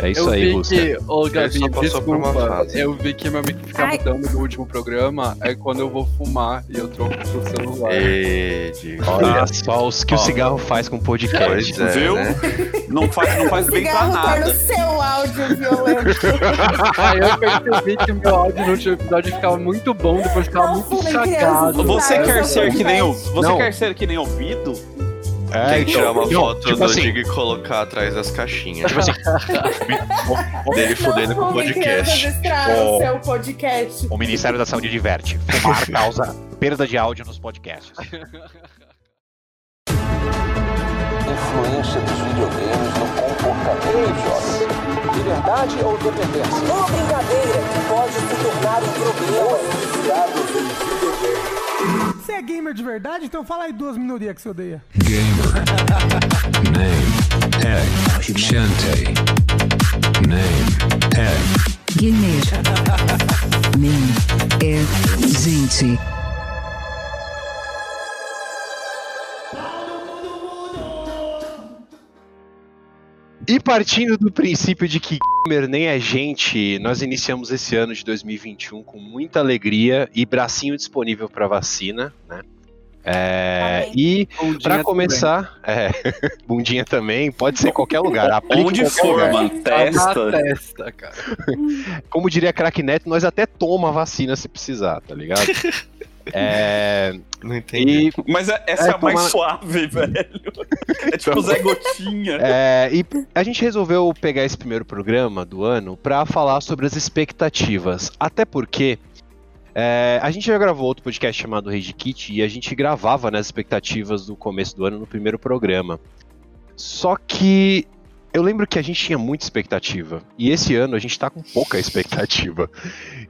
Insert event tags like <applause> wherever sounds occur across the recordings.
É isso eu aí, que, ô Gabi, por uma desculpa, eu vi que meu amigo fica mudando no último programa é quando eu vou fumar e eu troco pro celular. E. Olha só os que o Ó. cigarro faz com podcast. Pois é, Viu? né? Não faz, não faz O bem pra cigarro torna nada. o seu áudio violento. <laughs> Aí eu percebi que o meu áudio no último episódio ficava muito bom, depois ficava Não muito crianças. Você quer ser que nem o. podcast. Você Não. quer ser que nem ouvido? É, Tem que tirar uma então, foto tipo do assim, Diego e colocar atrás das caixinhas. Tipo assim, <laughs> dele fudendo com o podcast. Ó. o seu podcast. O Ministério da Saúde diverte. Fumar <laughs> causa perda de áudio nos podcasts. Influência dos videogames no comportamento dos jovens. Liberdade ou dependência? Uma brincadeira que pode se tornar um problema. Em videogames. Você é gamer de verdade? Então fala aí duas minorias que você odeia. Gamer. Name. Egg. Shantae. Name. Egg. Gamer. Name. É. Gente. E partindo do princípio de que gamer nem é gente, nós iniciamos esse ano de 2021 com muita alegria e bracinho disponível para vacina, né? É, e para começar, é, <laughs> bundinha também, pode ser em qualquer lugar. Onde for, mano. também. Na Testa. testa, cara. <laughs> Como diria Crack Neto, nós até toma a vacina se precisar, tá ligado? <laughs> É, Não entendi. e Mas é- essa É, é, a mais toma- suave, velho. É tipo Zé Gotinha. É, e a gente resolveu pegar esse primeiro programa do ano pra falar sobre as expectativas. Até porque é, a gente já gravou outro podcast chamado Rage Kit e a gente gravava nas expectativas do começo do ano no primeiro programa. Só que eu lembro que a gente tinha muita expectativa. E esse ano a gente tá com pouca <laughs> expectativa.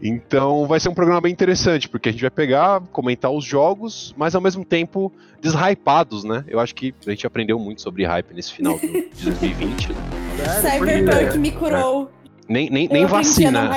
Então vai ser um programa bem interessante, porque a gente vai pegar, comentar os jogos, mas ao mesmo tempo deshypados, né? Eu acho que a gente aprendeu muito sobre hype nesse final do- de <laughs> 2020. né? Cyberpunk me curou. Nem, nem, Eu nem vacina.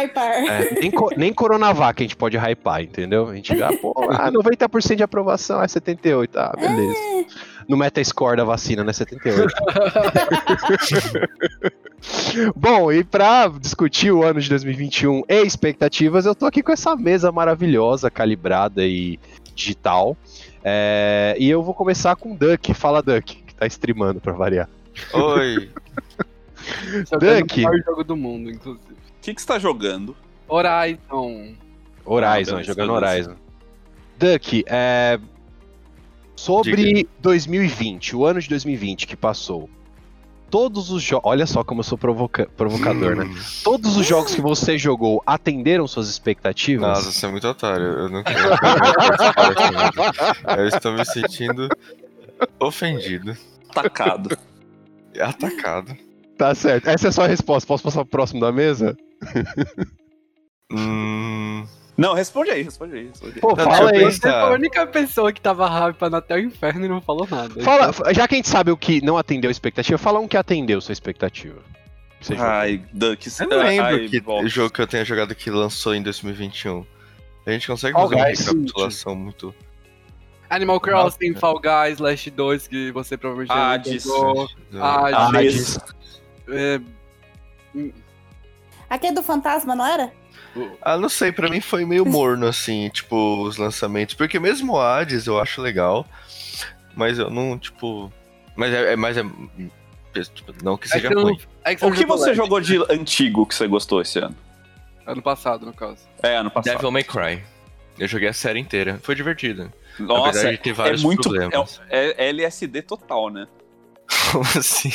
É, nem, co- nem Coronavac a gente pode hypar, entendeu? A gente já, pô, <laughs> ah, 90% de aprovação é 78. Ah, beleza. No Metascore da vacina, né? 78. <laughs> Bom, e pra discutir o ano de 2021 e expectativas, eu tô aqui com essa mesa maravilhosa, calibrada e digital. É, e eu vou começar com o Duck. Fala, Duck, que tá streamando pra variar. Oi. Jogando Duck. o maior jogo do mundo, inclusive. O que, que você tá jogando? Horizon. Horizon, beleza, jogando. Horizon. Duck, é, sobre 2020, o ano de 2020 que passou. Todos os jogos. Olha só como eu sou provoca- provocador, né? Todos os jogos que você jogou atenderam suas expectativas? Nossa, você é muito otário. Eu não quero eu estou me sentindo ofendido. Tacado. <laughs> Atacado. Tá certo. Essa é a sua resposta. Posso passar pro próximo da mesa? Hum, Não, responde aí, responde aí. Responde aí. Pô, Não, fala aí. Você foi a única pessoa que tava hypando até o inferno e não falou nada. Fala, já que a gente sabe o que não atendeu a expectativa, fala um que atendeu sua expectativa. Você. Ai, Duck, você eu não lembro ai, que volta. jogo que eu tenha jogado que lançou em 2021. A gente consegue Fall fazer uma recapitulação muito. Animal Crossing, Fall Guys, Last 2, que você provavelmente já Hades. jogou. Ah, Hades. Hades. É, Aquele do fantasma, não era? Ah, não sei, pra mim foi meio morno, assim, tipo, os lançamentos. Porque mesmo o Hades eu acho legal, mas eu não, tipo. Mas é. é- mas é tipo, não que é seja que eu não- ruim. é que O que você jogou de antigo que você gostou esse ano? Ano passado, no caso. É, ano passado. Devil May Cry. Eu joguei a série inteira. Foi divertido. Nossa, Apesar de ter é vários muito. problemas. É, é LSD total, né? <laughs> Como assim?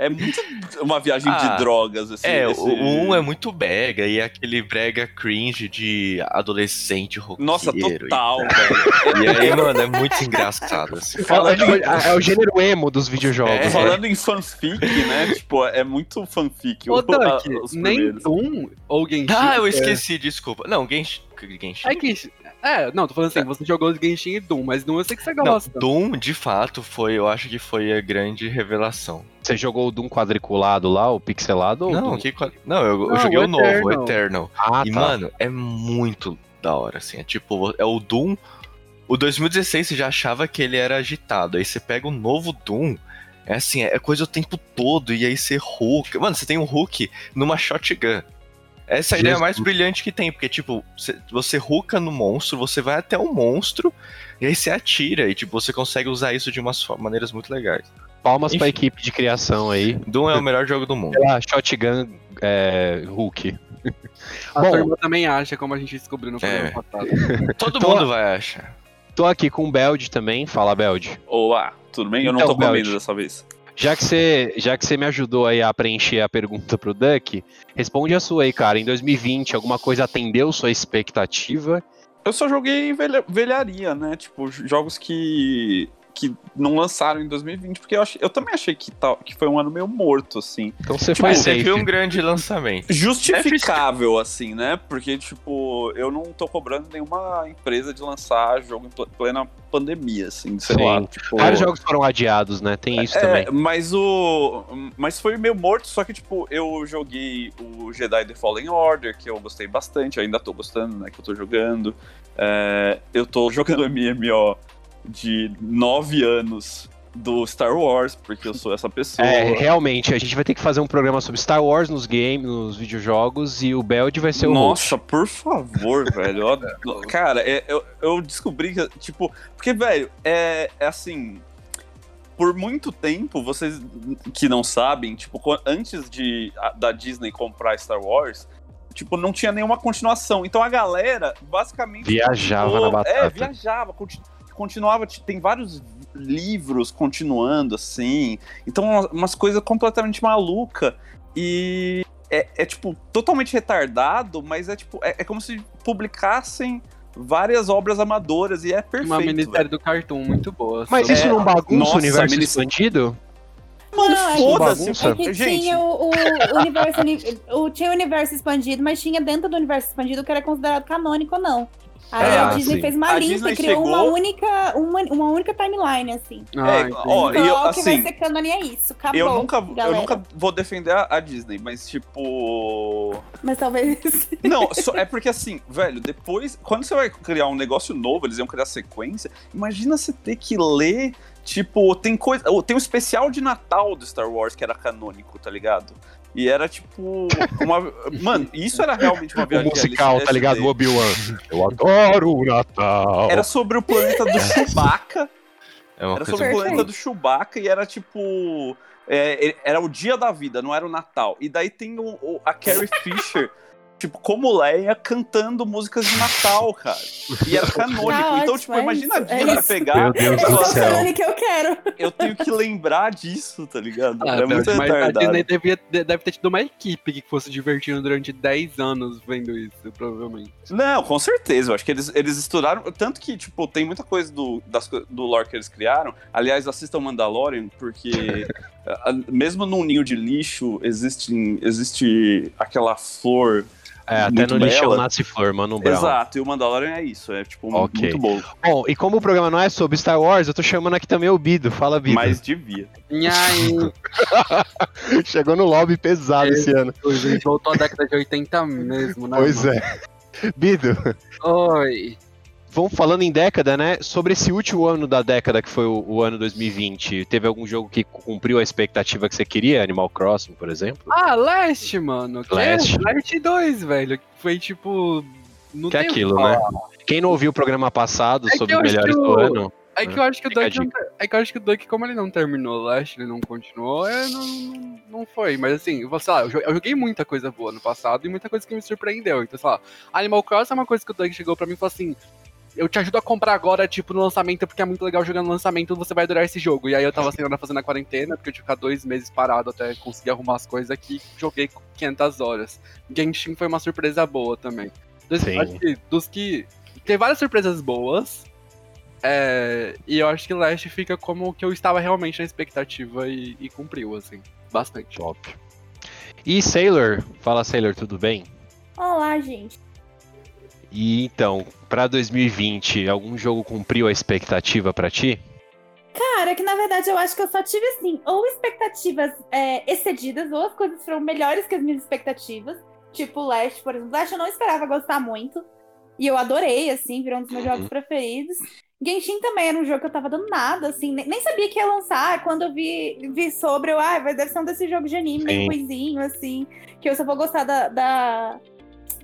É muito uma viagem Ah, de drogas, assim. É, esse- o 1 é muito brega e é aquele brega cringe de adolescente roqueiro. Nossa, e- total, velho. E aí, mano, é muito engraçado, assim. Falando é o gênero emo dos videojogos. É. né? Falando em fanfic, né? Tipo, é muito fanfic. Ô, o- Duck, nem. Doom ou Genshin. Ah, eu é- esqueci, desculpa. Não, Genshin. Genshin. É Genshin. É, não, tô falando assim, você jogou Genshin e Doom, mas Doom eu sei que você Não, gosta. Doom, de fato, foi, eu acho que foi a grande revelação. Você jogou o Doom quadriculado lá, o pixelado? ou o Não, Doom? que, não eu, eu Não, joguei o o novo, o Eternal. Ah, e, tá. mano, é muito da hora, assim. É tipo, é o Doom. O 2016 você já achava que ele era agitado. Aí você pega o novo Doom. É assim, é coisa o tempo todo, e aí você hook. Mano, você tem um hook numa shotgun. Essa é a ideia mais brilhante que tem, porque, tipo, você- hooka no monstro, você vai até o monstro, e aí você atira, e, tipo, você consegue usar isso de umas maneiras muito legais. Palmas pra Enfim. equipe de criação aí. Doom é o melhor jogo do mundo. Pela Shotgun é, Hulk. A Bom. turma também acha, como a gente descobriu no programa É. passado. <laughs> Todo mundo vai achar. Tô aqui com o Beld também. Fala, Beld. Olá, tudo bem? Eu não Então, tô comendo Belt. dessa vez. Já que você, já que você me ajudou aí a preencher a pergunta pro Duck, responde a sua aí, cara. Em 2020, alguma coisa atendeu sua expectativa? Eu só joguei velha- velharia, né? Tipo, jogos que, que não lançaram em 2020, porque eu, achei- eu também achei que, tal, que foi um ano meio morto, assim. Então você Tipo, foi Mas safe. teve um grande lançamento. Justificável, assim, né? Porque, tipo, eu não tô cobrando nenhuma empresa de lançar jogo em pl- plena pandemia, assim, sei Sim. lá. Tipo, Vários jogos foram adiados, né? Tem isso É, também. mas o. Mas foi meio morto, só que, tipo, eu joguei o Jedi The Fallen Order, que eu gostei bastante, eu ainda tô gostando, né? Que eu tô jogando. É, eu tô jogando <laughs> MMO de 9 anos do Star Wars, porque eu sou essa pessoa. É, realmente, a gente vai ter que fazer um programa sobre Star Wars nos games, nos videojogos, e o Beld vai ser o host. Nossa, por favor, velho. Eu ad- <laughs> Cara, é- eu, eu descobri que, tipo, porque, velho, é, é assim. Por muito tempo, vocês que não sabem, tipo, antes de a- da Disney comprar Star Wars, tipo, não tinha nenhuma continuação. Então a galera basicamente Viajava continuou- na batata. É, viajava, conti- continuava, tem vários livros continuando assim. Então umas- umas coisas completamente maluca e é, é, tipo totalmente retardado, mas é tipo é, é como se publicassem várias obras amadoras e é perfeito. Uma velho. minissérie do Cartoon muito boa. Mas sobre- isso não bagunça nossa, o universo expandido? Mano, Não, é foda-se. bagunça. É Gente, tinha o, o universo, uni- o, tinha o universo expandido, mas tinha dentro do universo expandido o que era considerado canônico ou não. Aí Ah, a Disney sim. fez uma A lista Disney e criou uma chegou- única, uma, uma única timeline, assim. Ah, É, ó, Então, eu, o que vai assim, ser canônico é isso. Acabou, eu nunca, eu nunca vou defender a, a Disney, mas tipo. Mas talvez... Não, <laughs> só- é porque assim, velho, depois, quando você vai criar um negócio novo, eles iam criar sequência, imagina você ter que ler, tipo, tem coisa, tem um especial de Natal do Star Wars que era canônico, tá ligado? E era tipo uma, mano, isso era realmente uma O viagem musical, LSD. tá ligado? O Obi-Wan. Eu adoro o Natal. Era sobre o planeta do Chewbacca. É Era sobre o planeta do Chewbacca e era tipo. é, era o dia da vida, não era o Natal. E daí tem o, o- a Carrie Fisher, tipo, como Leia, cantando músicas de Natal, cara. E era canônico. Tá então, ótimo, tipo, é imagina a isso, é Disney isso. pegar. Meu Deus e do É céu. que eu quero. Eu tenho que lembrar disso, tá ligado? Ah, é muito mas a. Disney devia, de- deve ter tido uma equipe que fosse divertindo durante 10 anos vendo isso, provavelmente. Não, com certeza. Eu acho que eles, eles estouraram. Tanto que, tipo, tem muita coisa do, das, do lore que eles criaram. Aliás, assistam Mandalorian, porque <laughs> a- mesmo num ninho de lixo, existe, existe aquela flor. É, até no lixão bela. nasce flor, Mano Brown. Exato, e o Mandalorian é isso. É, tipo, Ok. muito bom. Bom, e como o programa não é sobre Star Wars, eu tô chamando aqui também o Bido. Fala, Bido. Mas devia. Nhaim, <laughs> Chegou no lobby pesado esse ano. a gente voltou à década de 80 mesmo, né? Pois mano? é. Bido, Oi. Vamos falando em década, né? Sobre esse último ano da década, que foi o, o ano 2020, teve algum jogo que cumpriu a expectativa que você queria? Animal Crossing, por exemplo? Ah, Last, mano. Que Last. É? Last 2, velho. Foi tipo. Não Que é aquilo, falar. né? Quem não ouviu o programa passado É sobre melhores do o- ano, É que eu acho que o Duck. não- É que eu acho que o Duck, como ele não terminou o Last, ele não continuou, é, não, não, foi. Mas assim, eu vou, sei lá, eu joguei muita coisa boa no passado e muita coisa que me surpreendeu. Então, sei lá, Animal Crossing é uma coisa que o Duck chegou pra mim e falou assim. Eu te ajudo a comprar agora, tipo, no lançamento, porque é muito legal jogar no lançamento, você vai adorar esse jogo. E aí eu tava sem hora fazendo a quarentena, porque eu tinha que ficar dois meses parado até conseguir arrumar as coisas aqui. Joguei 500 horas. Genshin foi uma surpresa boa também. Dos, Sim. acho que dos que. Tem várias surpresas boas. É, e eu acho que Last fica como o que eu estava realmente na expectativa e, e cumpriu, assim, bastante. top. E Sailor? Fala, Sailor, tudo bem? Olá, gente. E então, pra 2020, algum jogo cumpriu a expectativa pra ti? Cara, que na verdade eu acho que eu só tive assim, ou expectativas é, excedidas, ou as coisas foram melhores que as minhas expectativas. Tipo Last, por exemplo. Last eu não esperava gostar muito. E eu adorei, assim, virou um dos meus Uhum. jogos preferidos. Genshin também era um jogo que eu tava dando nada, assim, nem, sabia que ia lançar. Quando eu vi, vi sobre, eu, ah, vai deve ser um desses jogos de anime, meio coisinho, assim, que eu só vou gostar da, da,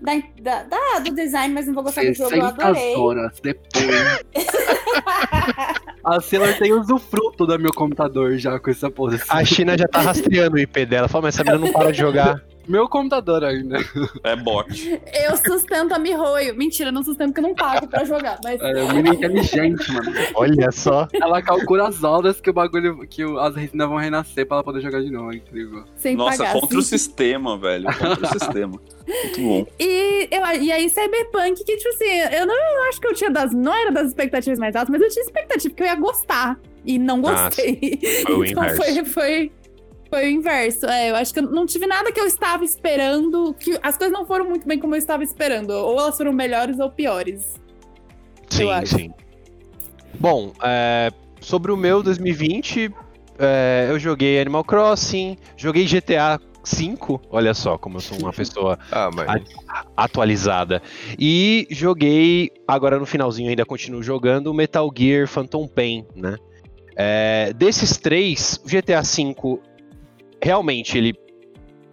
da, da- da- do design, mas não vou gostar do jogo, eu 60 adorei. horas depois. <laughs> a Sailor tem usufruto do meu computador já com essa porra. A China já tá rastreando o IP dela. Fala, mas essa menina não para de jogar. <laughs> Meu computador ainda. É bot. Eu sustento a Mihoyo. Mentira, eu não sustento porque eu não pago pra jogar, mas... É menino inteligente, mano. Olha só. Ela calcula as horas que o bagulho, que o- as resinas vão renascer pra ela poder jogar de novo. É incrível. Sem Nossa, pagar, contra o assim. sistema, velho. Contra o <laughs> sistema. Muito bom. E, eu, e aí, Cyberpunk, que, tipo assim, eu não eu acho que eu tinha das. Não era das expectativas mais altas, mas eu tinha expectativa que eu ia gostar. E não Ah, gostei. Foi o <laughs> então foi, foi, foi o inverso. É, eu acho que eu não tive nada que eu estava esperando. que As coisas não foram muito bem como eu estava esperando. Ou elas foram melhores ou piores. Sim, sim. Bom, é, sobre o meu 2020, é, eu joguei Animal Crossing, joguei GTA V, olha só como eu sou uma pessoa <laughs> Ah, mas. atualizada. E joguei, agora no finalzinho ainda continuo jogando, Metal Gear Phantom Pain, né? É, desses três, o GTA V, realmente, ele...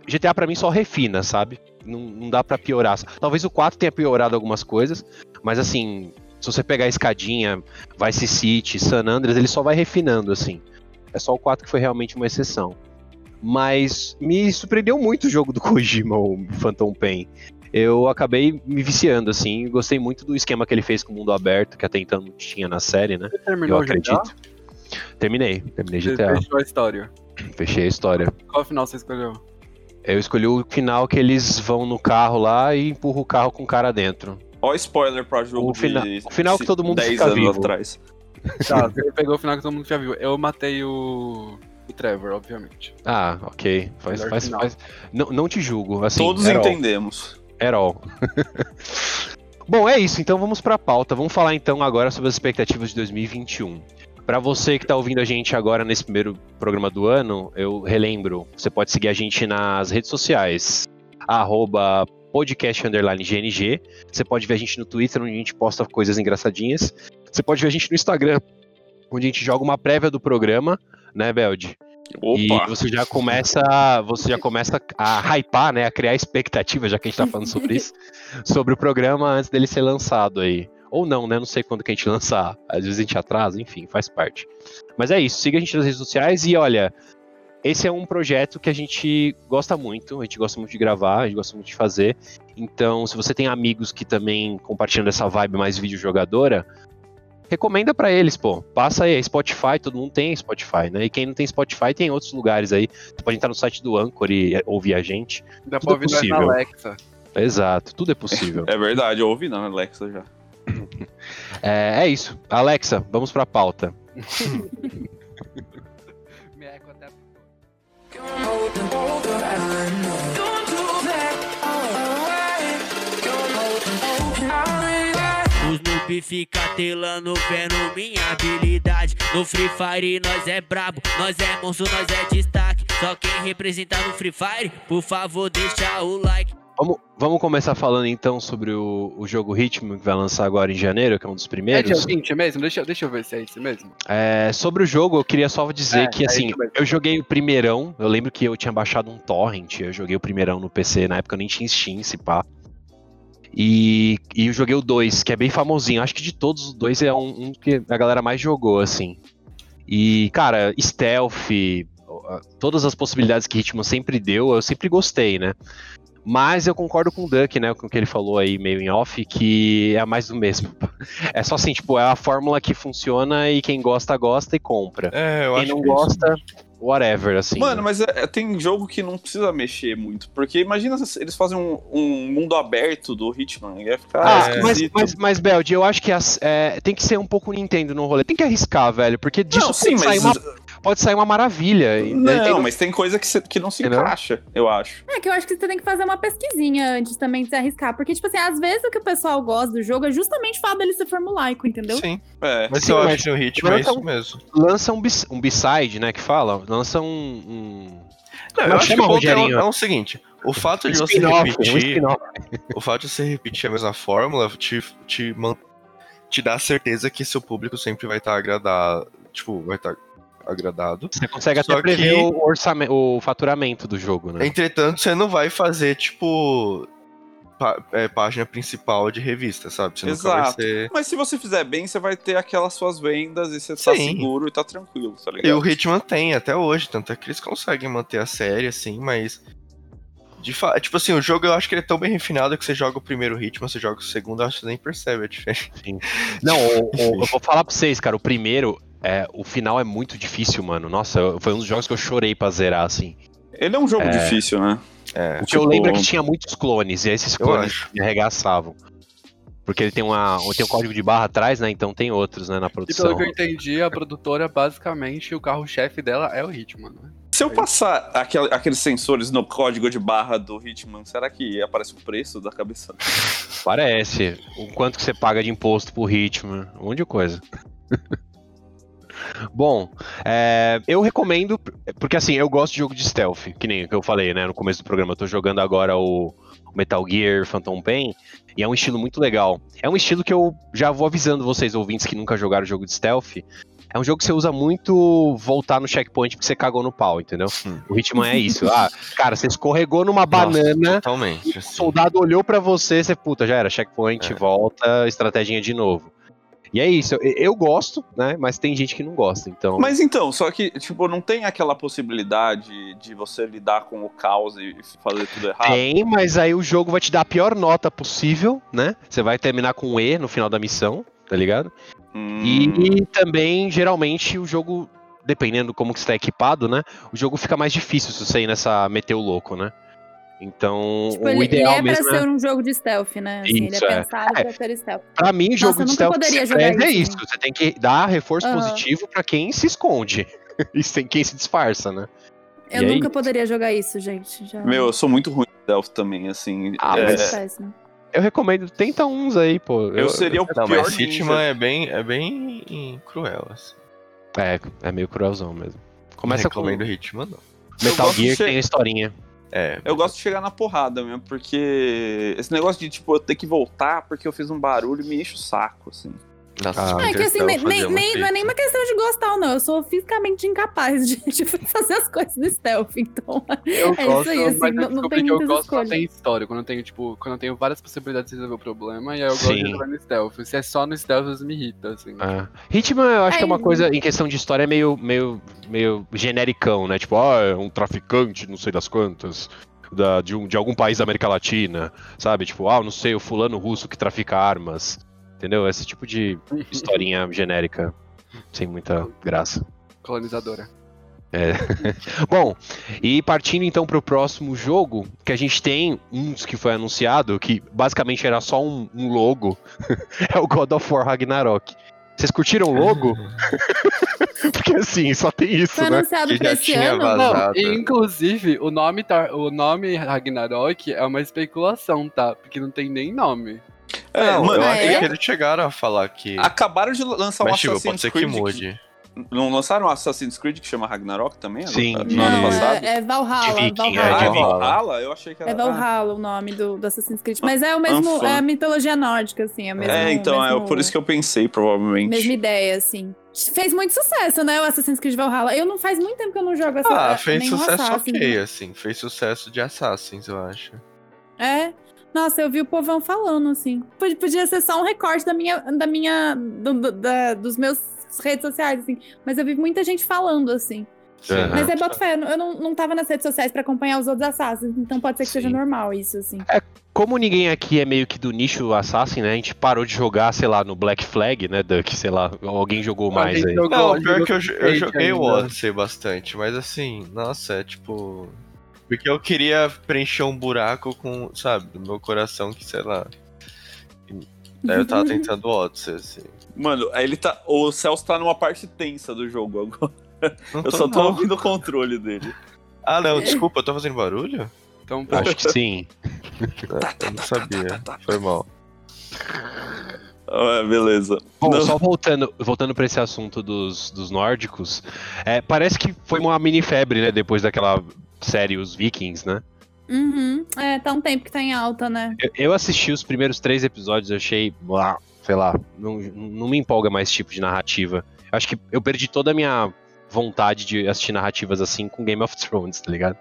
GTA pra mim só refina, sabe? Não, não dá pra piorar. Talvez o 4 tenha piorado algumas coisas, mas assim, se você pegar a escadinha, Vice City, San Andreas, ele só vai refinando, assim. É só o 4 que foi realmente uma exceção. Mas me surpreendeu muito o jogo do Kojima, o Phantom Pain. Eu acabei me viciando, assim, gostei muito do esquema que ele fez com o mundo aberto, que até então não tinha na série, né? Você terminou Eu o GTA? acredito. Terminei, terminei Você GTA. fechou a história. Fechei a história. Qual final você escolheu? Eu escolhi o final que eles vão no carro lá e empurram o carro com o cara dentro. Ó, spoiler pra jogo O fina- de o final que todo mundo 10 fica anos vivo. atrás. Tá, você pegou o final que todo mundo já viu. Eu matei o. O Trevor, obviamente. Ah, ok. Faz, faz, faz- Não, não te julgo. Assim, Todos all. entendemos. At all. <laughs> Bom, é isso. Então vamos pra pauta. Vamos falar então agora sobre as expectativas de 2021. Pra você que tá ouvindo a gente agora nesse primeiro programa do ano, eu relembro, você pode seguir a gente nas redes sociais, arroba podcast underline GNG. Você pode ver a gente no Twitter, onde a gente posta coisas engraçadinhas. Você pode ver a gente no Instagram, onde a gente joga uma prévia do programa, né, Belde? E Opa! você já começa, você já começa a hypar, né, a criar expectativa, já que a gente tá falando sobre isso, <laughs> sobre o programa antes dele ser lançado aí. Ou não, né? Não sei quando que a gente lançar. Às vezes a gente atrasa, enfim, faz parte. Mas é isso, siga a gente nas redes sociais e olha, esse é um projeto que a gente gosta muito, a gente gosta muito de gravar, a gente gosta muito de fazer. Então, se você tem amigos que também compartilham dessa vibe mais videojogadora, recomenda pra eles, pô. Passa aí, é Spotify, todo mundo tem Spotify, né? E quem não tem Spotify tem outros lugares aí. Você pode entrar no site do Anchor e é, ouvir a gente. Dá Tudo pra ouvir na possível. Alexa. Exato, tudo é possível. <laughs> É verdade, eu ouvi não, Alexa já. <laughs> é, é isso. Alexa, vamos pra pauta. <laughs> Me eco até. Noob fica telando vendo minha habilidade No Free Fire nós é brabo, nós é monstro, nós é destaque Só quem representa no Free Fire, por favor deixa o like Vamos, vamos começar falando então sobre o, o jogo Ritmo que vai lançar agora em janeiro, que é um dos É primeiros. dia 20 mesmo? Deixa, deixa eu ver se é isso mesmo. É, sobre o jogo, eu queria só dizer É, que é assim, eu joguei o primeirão. Eu lembro que eu tinha baixado um torrent, eu joguei o primeirão no PC, na época eu nem tinha Steam, se pá. E, e eu joguei o 2, que é bem famosinho. Acho que de todos os dois é um, um que a galera mais jogou, assim. E, cara, stealth, todas as possibilidades que Hitman sempre deu, eu sempre gostei, né? Mas eu concordo com o Duck, né? Com o que ele falou aí meio em off, que é mais do mesmo. <laughs> É só assim, tipo, é a fórmula que funciona e quem gosta, gosta e compra. É, eu quem acho não que é isso. gosta, whatever, assim. Mano, mas é- é- tem jogo que não precisa mexer muito. Porque imagina se eles fazem um, um mundo aberto do Hitman. Ia ficar Ah, mas, esquisito. mas, mas, Beld, eu acho que as- é, tem que ser um pouco Nintendo no rolê. Tem que arriscar, velho, porque disso Não, sim, mas. uma, pode sair uma maravilha. Não, tem- mas tem coisa que, cê- que não se encaixa, eu acho. É que eu acho que você tem que fazer uma pesquisinha antes também de se arriscar. Porque, tipo assim, às vezes o que o pessoal gosta do jogo é justamente o fato dele ser formulaico, entendeu? Sim. É. Mas Sim, eu acho que no ritmo é mas isso mesmo. lança um, bis- um B-side, né, que fala. Lança um... um... Não, eu acho que o ponto é, o- é o seguinte: o fato de você um repetir. o fato de você repetir a mesma fórmula te, te, te dá a certeza que seu público sempre vai estar agradado. Tipo, vai estar agradado. Você consegue Só até prever que- o, orçamento, o faturamento do jogo, né? Entretanto, você não vai fazer, tipo. pá- é, página principal de revista, sabe? Você Exato. ser. Mas se você fizer bem, você vai ter aquelas suas vendas e você tá Sim. seguro e tá tranquilo, tá ligado? E o Hitman tem até hoje, tanto é que eles conseguem manter a série, assim, mas. De fa... Tipo assim, o jogo eu acho que ele é tão bem refinado que você joga o primeiro Hitman, você joga o segundo, eu acho que você nem percebe a diferença. Não, o- o- <laughs> eu vou falar pra vocês, cara, o primeiro, é, o final é muito difícil, mano. Nossa, eu- foi um dos jogos que eu chorei pra zerar, assim. Ele é um jogo É. difícil, né? É. O que eu Tipo, lembro é que tinha muitos clones, e esses Eu clones me arregaçavam. Porque ele tem, uma, tem um código de barra atrás, né? Então tem outros, né, na E produção. pelo que eu entendi, a produtora, basicamente, o carro-chefe dela é o Hitman, né? Se eu passar aquel- aqueles sensores no código de barra do Hitman, será que aparece o preço da cabeça? Parece. O quanto que você paga de imposto por ritmo, um monte de coisa. Bom, é, eu recomendo, porque assim, eu gosto de jogo de stealth, que nem o que eu falei, né, no começo do programa. Eu tô jogando agora o Metal Gear Phantom Pain, e é um estilo muito legal. É um estilo que eu já vou avisando vocês, ouvintes que nunca jogaram jogo de stealth. É um jogo que você usa muito voltar no checkpoint porque você cagou no pau, entendeu? O Hitman é isso. Ah, cara, você escorregou numa banana, Totalmente. o soldado olhou pra você, você, puta, já era, checkpoint, É. volta, estratégia de novo. E é isso, eu, eu gosto, né? Mas tem gente que não gosta, então. Mas então, só que, tipo, não tem aquela possibilidade de você lidar com o caos e fazer tudo errado? Tem, mas aí o jogo vai te dar a pior nota possível, né? Você vai terminar com um E no final da missão, tá ligado? Hum, E também, geralmente, o jogo, dependendo como que você tá equipado, né? O jogo fica mais difícil se você ir nessa meteu louco, né? Então, Tipo, o ele, ele ideal é pra mesmo é... ser um jogo de stealth, né? Assim, Isso, ele é é. pensado É. pra ser stealth. Pra mim, Nossa, jogo de nunca stealth poderia jogar serve é isso, isso. Você tem que dar reforço Aham. positivo pra quem se esconde. <laughs> E sem quem se disfarça, né? Eu E aí? nunca poderia jogar isso, gente. Já... Meu, eu sou muito ruim em stealth também, assim. Ah, é, mas- péssimo. Eu recomendo, tenta uns aí, pô. eu seria o Não, pior mas. Hitman é bem, é bem cruel, assim. É, é meio cruelzão mesmo. Começa não com recomendo Hitman, não. Metal de Gear, tem a historinha. É, Eu gosto de chegar na porrada mesmo, porque esse negócio de, tipo, eu ter que voltar porque eu fiz um barulho me enche o saco, assim. Nossa, Ah, É que assim, nem, nem, não é isso. nem uma questão de gostar ou não. Eu sou fisicamente incapaz de, <laughs> de fazer as coisas no stealth. Então, Eu é gosto, isso aí, assim, mas não, não tem que eu gosto quando escolhas. tem história, quando eu tenho, tipo, quando eu tenho várias possibilidades de resolver o problema, e aí eu gosto Sim. de jogar no stealth. Se é só no stealth, vezes me irrita, assim. É. Hitman, eu acho que é uma coisa, em questão de história, é meio, meio, meio genericão, né? Tipo, ah, é um traficante, não sei das quantas, da, de, um, de algum país da América Latina, sabe? Tipo, ah, não sei, o fulano russo que trafica armas. Entendeu? Esse tipo de historinha genérica, sem muita graça. Colonizadora. <laughs> Bom, e partindo então para o próximo jogo, que a gente tem uns que foi anunciado, que basicamente era só um, um logo, <laughs> é o God of War Ragnarok. Vocês curtiram o logo? <laughs> Porque assim, só tem isso, Foi né? anunciado Que pra esse ano. vazado. Não, inclusive, o nome, tá, o nome Ragnarok é uma especulação, tá? Porque não tem nem nome. É, Não, mano, eu Ah, acho é? que eles chegaram a falar que. acabaram de lançar um Mas, tipo, Assassin's pode ser que Creed. mude. Não lançaram um Assassin's Creed que chama Ragnarok também? Sim. No, Não, ano passado? é, é Valhalla. Viking, Ah, é, de é Valhalla. Valhalla? Eu achei que era. É Valhalla o nome do, do Assassin's Creed. Mas é o mesmo, Anfã. é a mitologia nórdica, assim. É, mesmo, é, então, é mesmo, por isso que eu pensei, provavelmente. Mesma ideia, assim. Fez muito sucesso, né, o Assassin's Creed Valhalla. Eu não faz muito tempo que eu não jogo essa Ah, fez sucesso Assassin's. ok, assim. Fez sucesso de Assassins, eu acho. É. Nossa, eu vi o povão falando, assim. Pod- Podia ser só um recorte da minha. Da minha do- do- da- dos meus redes sociais, assim. Mas eu vi muita gente falando, assim. Aham. Mas é bota fé, eu não- eu não, não tava nas redes sociais pra acompanhar os outros Assassins, então pode ser que Sim. seja normal isso, assim. Como ninguém aqui é meio que do nicho Assassin, né? A gente parou de jogar, sei lá, no Black Flag, né, Duck? Sei lá, alguém jogou mais aí. jogou- Não, jogou pior que eu, eu joguei o. Odyssey bastante, mas assim, nossa, é tipo. Porque eu queria preencher um buraco com, sabe, do meu coração que, sei lá. Daí eu tava tentando o Odyssey, assim. Mano, aí ele tá. O Celso tá numa parte tensa do jogo agora. Não Eu só tô não. ouvindo o controle dele. Ah, não, desculpa, eu tô fazendo barulho? Então, Acho que sim. É, eu não sabia. Foi mal. Ah, beleza. Bom, Não. só voltando, voltando para esse assunto dos, dos nórdicos, é, parece que foi uma mini febre, né? Depois daquela série Os Vikings, né? Uhum. É, tá um tempo que tá em alta, né? Eu, eu assisti os primeiros três episódios, eu achei. blá. sei lá, não, não me empolga mais esse tipo de narrativa. Acho que eu perdi toda a minha vontade de assistir narrativas assim com Game of Thrones, tá ligado?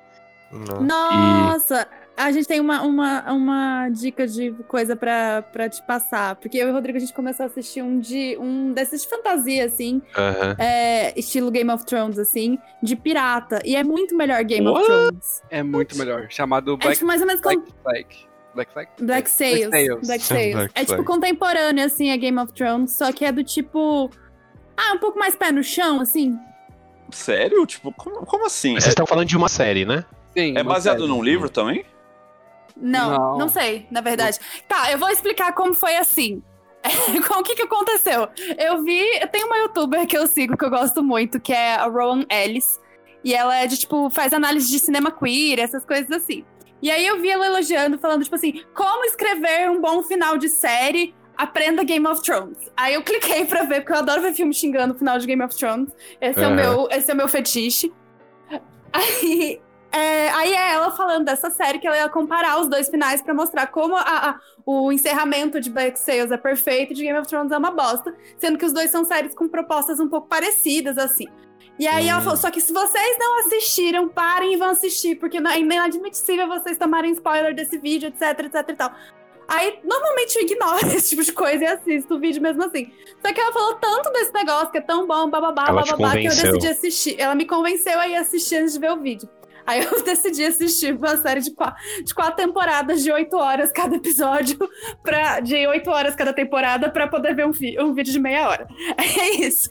Nossa, a gente tem uma, uma, uma dica de coisa pra, pra te passar. Porque eu e o Rodrigo, a gente começou a assistir um, de, um desses de fantasia, assim. Aham. é, estilo Game of Thrones, assim, de pirata. E é muito melhor Game What? of Thrones. É muito melhor. Chamado É Black, tipo mais ou menos como Black Flag. Black Flag? Black Sails. Sails. Black Sails. Black é tipo contemporâneo, assim, a Game of Thrones, só que é do tipo. Ah, um pouco mais pé no chão, assim. Sério? Tipo, como, como assim? Vocês estão falando de uma série, né? Sim. É baseado série. num livro também? Não, não, Não. sei, na verdade. Tá, eu vou explicar como foi assim. <laughs> Com o que que aconteceu? Eu vi, tem uma youtuber que eu sigo que eu gosto muito, que é a Rowan Ellis. E ela é de, tipo, faz análise de cinema queer, essas coisas assim. E aí eu vi ela elogiando, falando, tipo assim, como escrever um bom final de série, aprenda Game of Thrones. Aí eu cliquei pra ver, porque eu adoro ver filme xingando o final de Game of Thrones. Esse, é, o meu, esse é o meu fetiche. Aí, é, aí é ela falando dessa série que ela ia comparar os dois finais pra mostrar como a- a- o encerramento de Black Sails é perfeito e de Game of Thrones é uma bosta, sendo que os dois são séries com propostas um pouco parecidas, assim. E aí ela falou, só que se vocês não assistiram, parem e vão assistir, porque não- é inadmissível vocês tomarem spoiler desse vídeo, etc, etc e tal. Aí, normalmente eu ignoro <laughs> esse tipo de coisa e assisto o vídeo mesmo assim. Só que ela falou tanto desse negócio que é tão bom, bababá, Ela bababá, que eu decidi assistir. Ela me convenceu a ir assistir antes de ver o vídeo. Aí eu <laughs> decidi assistir uma série de quatro, de quatro temporadas de oito horas cada episódio, <laughs> pra, de oito horas cada temporada, pra poder ver um, vi- um vídeo de meia hora. <laughs> É isso.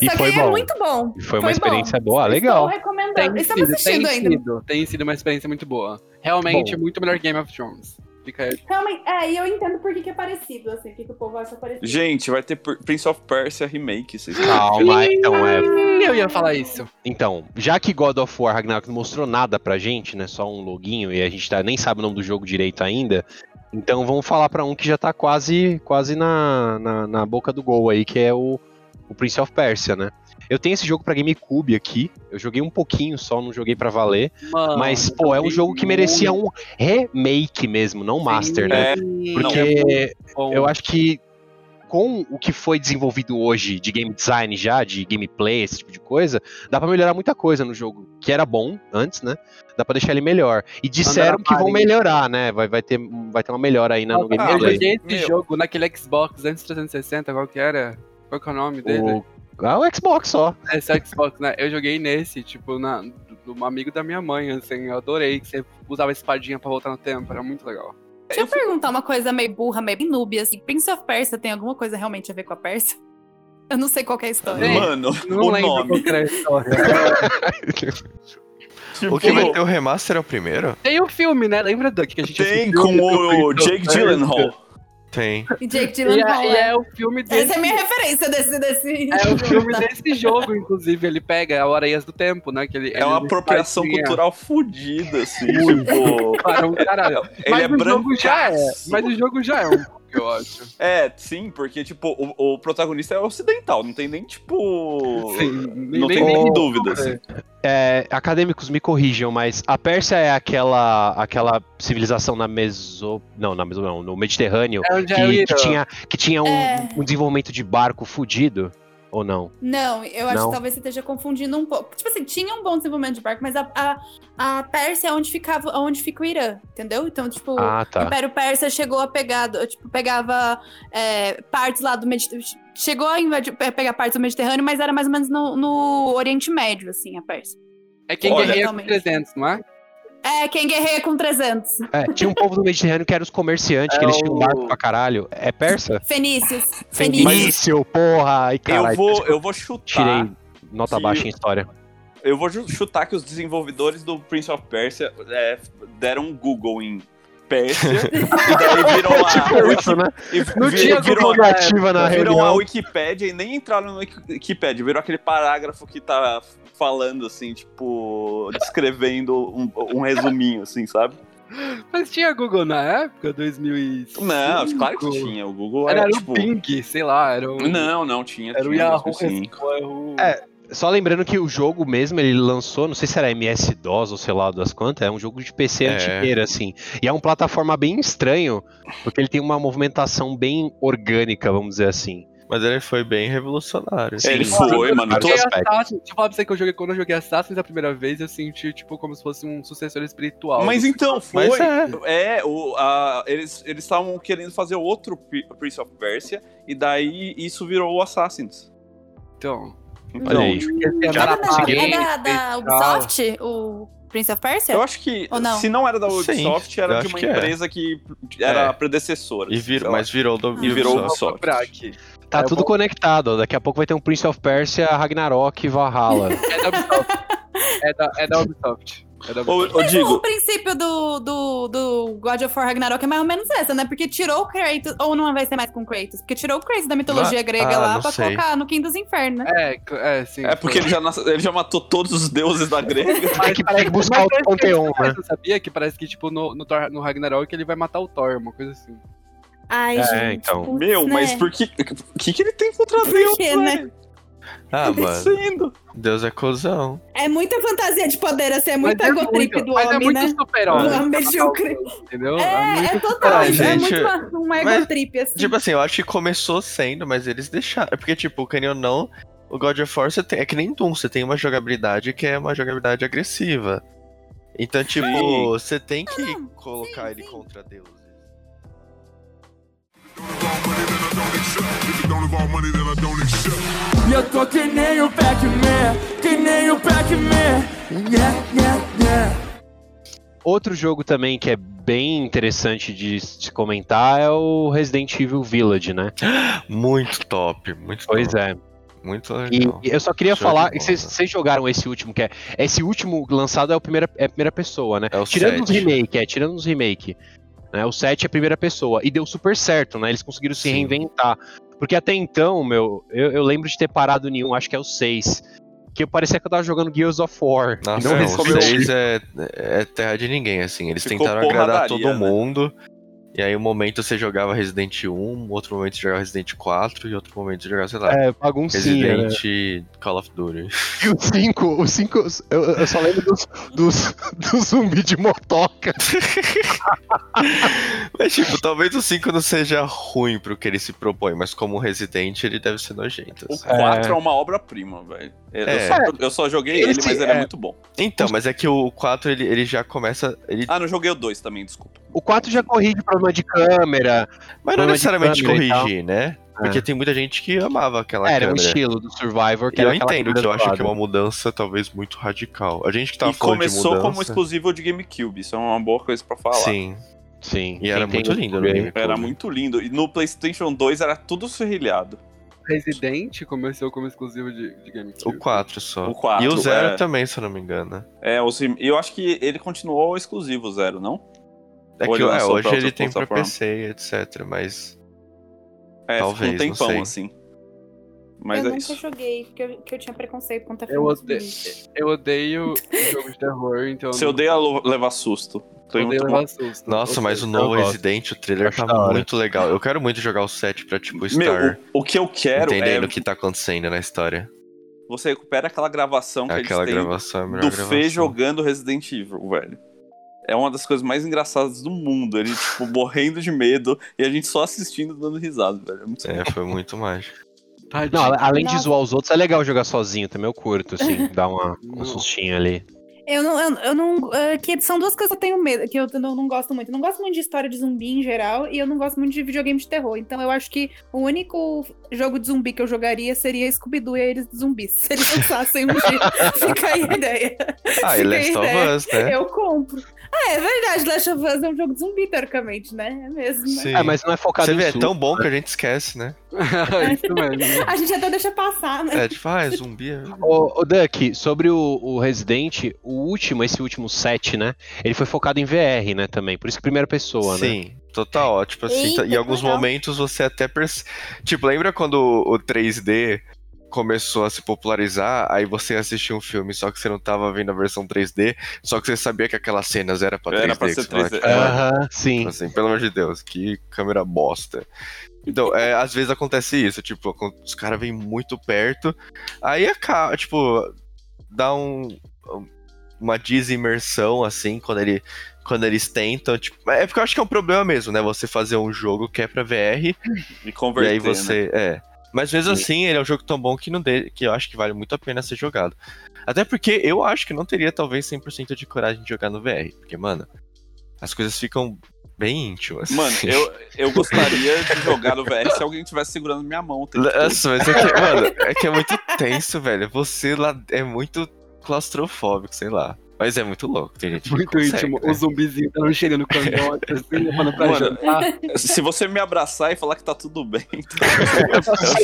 E Só que foi aí é bom. muito bom. E foi uma bom. experiência boa, Estou legal. recomendando. Tem Estamos sido, assistindo tem ainda. sido, tem sido uma experiência muito boa. Realmente, Bom. muito melhor Game of Thrones. Fica aí. Realmente, é, e eu entendo por que, que é parecido, assim, o que, que o povo acha parecido. Gente, vai ter Pr- Prince of Persia remake. Vocês <gasps> Calma, então é. Eu ia falar isso. Então, já que God of War Ragnarok não mostrou nada pra gente, né? Só um loginho e a gente tá, nem sabe o nome do jogo direito ainda. Então vamos falar pra um que já tá quase, quase na, na, na boca do gol aí, que é o, o Prince of Persia, né? Eu tenho esse jogo pra GameCube aqui. Eu joguei um pouquinho só, não joguei pra valer. Mano, Mas, pô, é um jogo que merecia um remake mesmo, não master, né? É, Porque bom. eu acho que com o que foi desenvolvido hoje de game design já, de gameplay, esse tipo de coisa, dá pra melhorar muita coisa no jogo, que era bom antes, né? Dá pra deixar ele melhor. E disseram que vão melhorar, né? Vai, vai, ter, vai ter uma melhora aí na, no Ah, eu gameplay. joguei esse jogo naquele Xbox antes 360, qual que era? Qual que é o nome dele? O, ah, o Xbox só. Esse Xbox, né? Eu joguei nesse, tipo, na, do, do amigo da minha mãe, assim, eu adorei que você usava a espadinha pra voltar no tempo, era muito legal. Deixa eu perguntar uma coisa meio burra, meio noob, assim. Prince of Persia tem alguma coisa realmente a ver com a Pérsia? Eu não sei qual que é a história. Mano, Não o lembro nome. qual era a história. <laughs> Tipo, O que vai ter o remaster é o primeiro? Tem o filme, né? Lembra, Duck, que a gente Tem com o of Jake Persia? Gyllenhaal. Tem. E Jake E é, e é. é o filme desse. Essa é a minha referência desse... desse É o filme desse jogo, inclusive. Ele pega a Areias do Tempo, né? Que ele, É uma apropriação faz- cultural fodida, assim, tipo... Para um caralho. Ele Mas é o jogo já é. Mas o jogo já é um eu acho. <laughs> É, sim, porque, tipo, o, o protagonista é ocidental, não tem nem, tipo... Sim, não nem- tem nem- nem dúvida, assim. É, acadêmicos me corrijam, mas a Pérsia é aquela aquela civilização na Meso... Não, na Meso não, no Mediterrâneo, É é que, que tinha, que tinha um, É. um desenvolvimento de barco fudido, ou não? Não, eu acho Não? que talvez você esteja confundindo um pouco. Tipo assim, tinha um bom desenvolvimento de barco, mas a, a, a Pérsia é onde, ficava, onde fica o Irã, entendeu? Então, tipo, Ah, o tá. Império Persa chegou a pegar, tipo, pegava é, partes lá do Mediterrâneo. Chegou a invadir, pe- pegar partes do Mediterrâneo, mas era mais ou menos no, no Oriente Médio, assim, a Pérsia. É quem Olha- guerreia com Totalmente. 300, não é? É, quem guerreia com 300. É, tinha um povo do Mediterrâneo que eram os comerciantes, que É eles tinham um o- barco pra caralho. É persa? Fenícios. Fenícios. Fenício, porra! Ai, Eu caralho. vou, eu vou chutar... Tirei nota que- baixa em história. Eu vou chutar que os desenvolvedores do Prince of Persia é, deram um Google em Pérsia <laughs> e daí viram a, Tipo isso, né? e Não vi- tinha viram, Google a, na viram a. Wikipédia e nem entraram no Wiki- Wikipédia, viram aquele parágrafo que tá falando assim, tipo, descrevendo um, um resuminho, assim, sabe? Mas tinha Google na época, 2005? Não, claro que tinha. O Google Era, era, era tipo. o Bing, sei lá, era o... Não, não tinha. Era o tinha Yahoo, mesmo assim. Yahoo. É, Só lembrando que o jogo mesmo, ele lançou, não sei se era MS-DOS ou sei lá das quantas, é um jogo de PC É. antigueira, assim. E é uma plataforma bem estranho, porque ele tem uma movimentação bem orgânica, vamos dizer assim. Mas ele foi bem revolucionário. assim. Ele Sim. foi, mano. Aspectos. Assassin's, deixa eu falar pra você que eu joguei quando eu joguei Assassin's a primeira vez, eu senti, tipo, como se fosse um sucessor espiritual. Mas então, foi. Mas é. É, o, a- eles eles estavam querendo fazer outro Pri- Prince of Persia, e daí isso virou o Assassin's. Então. Olha aí. esse É andar da, na é da, da. Ubisoft, o Prince of Persia? eu acho que, não? se não era da Sim, Ubisoft, eu era de uma que é. empresa que era É. a predecessora. E vir, mas virou do E virou Ubisoft. Aqui. Tá Eu tudo vou- conectado, daqui a pouco vai ter um Prince of Persia, Ragnarok e Valhalla. É da Ubisoft. <laughs> é, da, é da Ubisoft. É da Ubisoft. ô, O digo, princípio do, do, do God of War Ragnarok é mais ou menos essa, né? Porque tirou o Kratos, ou não vai ser mais com Kratos, porque tirou o Kratos da mitologia Ah, grega ah, lá pra sei. colocar no Quinto dos Infernos, né? É, é, sim. é porque foi. ele já, nas- ele já matou todos os deuses da grega. Tem que, tem que buscar Mas outro parece que panteão, ele- né? Você sabia que parece que, tipo, no, no, Thor- no Ragnarok ele vai matar o Thor, uma coisa assim. Ai, É, gente. então. putz, Meu, né? mas por que, o que, que ele tem contra Por Deus, quê, né? Ah, Tá mano. Deus é cuzão. É muita fantasia de poder, assim, é Mas muito egotrip muito- do mas é homem, muito né? super-homem. Do homem <laughs> medíocre. Entendeu? É, muito é total, é Gente, muito uma, uma mas- egotrip, assim. Tipo assim, eu acho que começou sendo, mas eles deixaram. É porque, tipo, querendo ou não, o God of War você tem, é que nem Doom, você tem uma jogabilidade que é uma jogabilidade agressiva. Então, tipo, Sim. você tem que não, colocar sim, ele sim. contra Deus. E eu tô que nem o Pac-Man, que nem o Pac-Man. Yeah, yeah, yeah. Outro jogo também que é bem interessante de se comentar é o Resident Evil Village, né? <gasps> Muito top, muito Pois top. é. Muito E legal. eu só queria Show falar vocês jogaram esse último, que é. Esse último lançado é a primeira, é a primeira pessoa, né? É o tirando os sete. remake, é, tirando os remake. Né? O 7 é a primeira pessoa. E deu super certo, né? Eles conseguiram se Sim. reinventar. Porque até então, meu, eu, eu lembro de ter parado em um, acho que é o 6. Que parecia que eu tava jogando Gears of War. Nossa, não não, Resident o Evil. 6 é, é terra de ninguém, assim. Eles Ficou tentaram agradar todo né? mundo. E aí, um momento você jogava Resident 1, outro momento você jogava Resident 4 e outro momento você jogava, sei lá, É, baguncinha, né? Resident Call of Duty. E o 5, o 5, eu, eu só lembro dos, dos, do zumbi de motoca. <laughs> Mas, tipo, talvez o 5 não seja ruim pro que ele se propõe, mas como Resident, ele deve ser nojento. O assim. 4 é, uma obra-prima, velho. Eu, É. só, eu só joguei ele, Esse mas ele é, é- muito bom. Então, mas é que o 4, ele, ele já começa... Ele... Ah, não joguei o 2 também, desculpa. O 4 já corrige problema de câmera. mas não necessariamente corrigir, né? Porque tem muita gente que amava aquela Era um câmera. estilo do Survivor. Que E eu era entendo que eu acho que é uma mudança talvez muito radical. A gente que tava e falando de começou como exclusivo de GameCube, isso é uma boa coisa pra falar. Sim, Sim. e era muito lindo. GameCube. Era muito lindo. E no PlayStation 2 era tudo serrilhado. Resident começou como exclusivo de, de GameCube. O 4 só. O 4, e o 0 é. também, se eu não me engano. É, os, rem- eu acho que ele continuou exclusivo, zero, não? É que é, hoje pra ele tem pra plataforma? PC, etc. Mas. É, Talvez, não tempão, sei. assim. Mas eu é nunca isso. joguei, porque eu, que eu tinha preconceito contra Eu odeio, eu odeio jogo de terror, então. Você odeia lo- levar susto. Muito odeio levar susto. Nossa, mas o novo. Resident, o trailer tá muito legal. Eu quero muito jogar o 7 pra, tipo, estar Meu, o, o que eu quero entendendo é o que tá acontecendo na história. você recupera aquela gravação que Aquela eles têm gravação é do gravação. Fê jogando Resident Evil, velho. É uma das coisas mais engraçadas do mundo. Ele, tipo, <laughs> morrendo de medo e a gente só assistindo dando risada, velho. É muito É, foi muito mágico. Tadinho. Não, além de zoar os outros, é legal jogar sozinho também. Eu curto, assim, <laughs> dar uma, um sustinho ali. Eu não, eu, eu não. é, que são duas coisas que eu tenho medo, que eu não, não gosto muito. Eu não gosto muito de história de zumbi em geral, e eu não gosto muito de videogame de terror. Então eu acho que o único jogo de zumbi que eu jogaria seria Scooby-Doo e eles <laughs> de zumbis. Se eles lançassem um dia. Fica aí a ideia. Ah, e Last of. Us, né? Eu compro. Ah, é verdade, Last of Us é um jogo de zumbi, teoricamente, né? É mesmo. né? Sim. É, mas não é focado Você em vê, é tão bom né? que a gente esquece, né? <laughs> Isso mesmo. <laughs> A gente até deixa passar, né? É, tipo, ah, é zumbi. é- Ô, ô, Duck, sobre o, o Resident, o último, esse último set, né? Ele foi focado em VR, né, também. Por isso que primeira pessoa, né? Sim, total. Tipo assim, Eita, em alguns legal. momentos você até percebe. Tipo, lembra quando o 3D começou a se popularizar, aí você assistia um filme, só que você não tava vendo a versão 3D, só que você sabia que aquelas cenas era pra 3D. Era pra ser você falava, 3D. tipo, Aham, sim. Tipo assim, pelo amor de Deus, que câmera bosta. Então, é, às vezes acontece isso, tipo, os caras vêm muito perto, aí acaba, tipo, dá um, uma desimersão, assim, quando, ele, quando eles tentam, tipo, é porque eu acho que é um problema mesmo, né, você fazer um jogo que é pra VR, E converter, e aí né? você, é... Mas mesmo assim, ele é um jogo tão bom que, não de, que eu acho que vale muito a pena ser jogado. Até porque eu acho que não teria talvez 100% de coragem de jogar no VR, porque, mano, as coisas ficam bem íntimas. Mano, eu, eu <laughs> gostaria de jogar no VR se alguém estivesse segurando minha mão. Nossa, mas é que, mano, é que é muito tenso, velho. Você lá é muito claustrofóbico, sei lá. Mas é muito louco, tem gente que Muito consegue, íntimo. né? O zumbizinho tá chegando no cangote, assim, <laughs> levando pra Mano, jantar. <laughs> Se você me abraçar e falar que tá tudo bem, <laughs> então...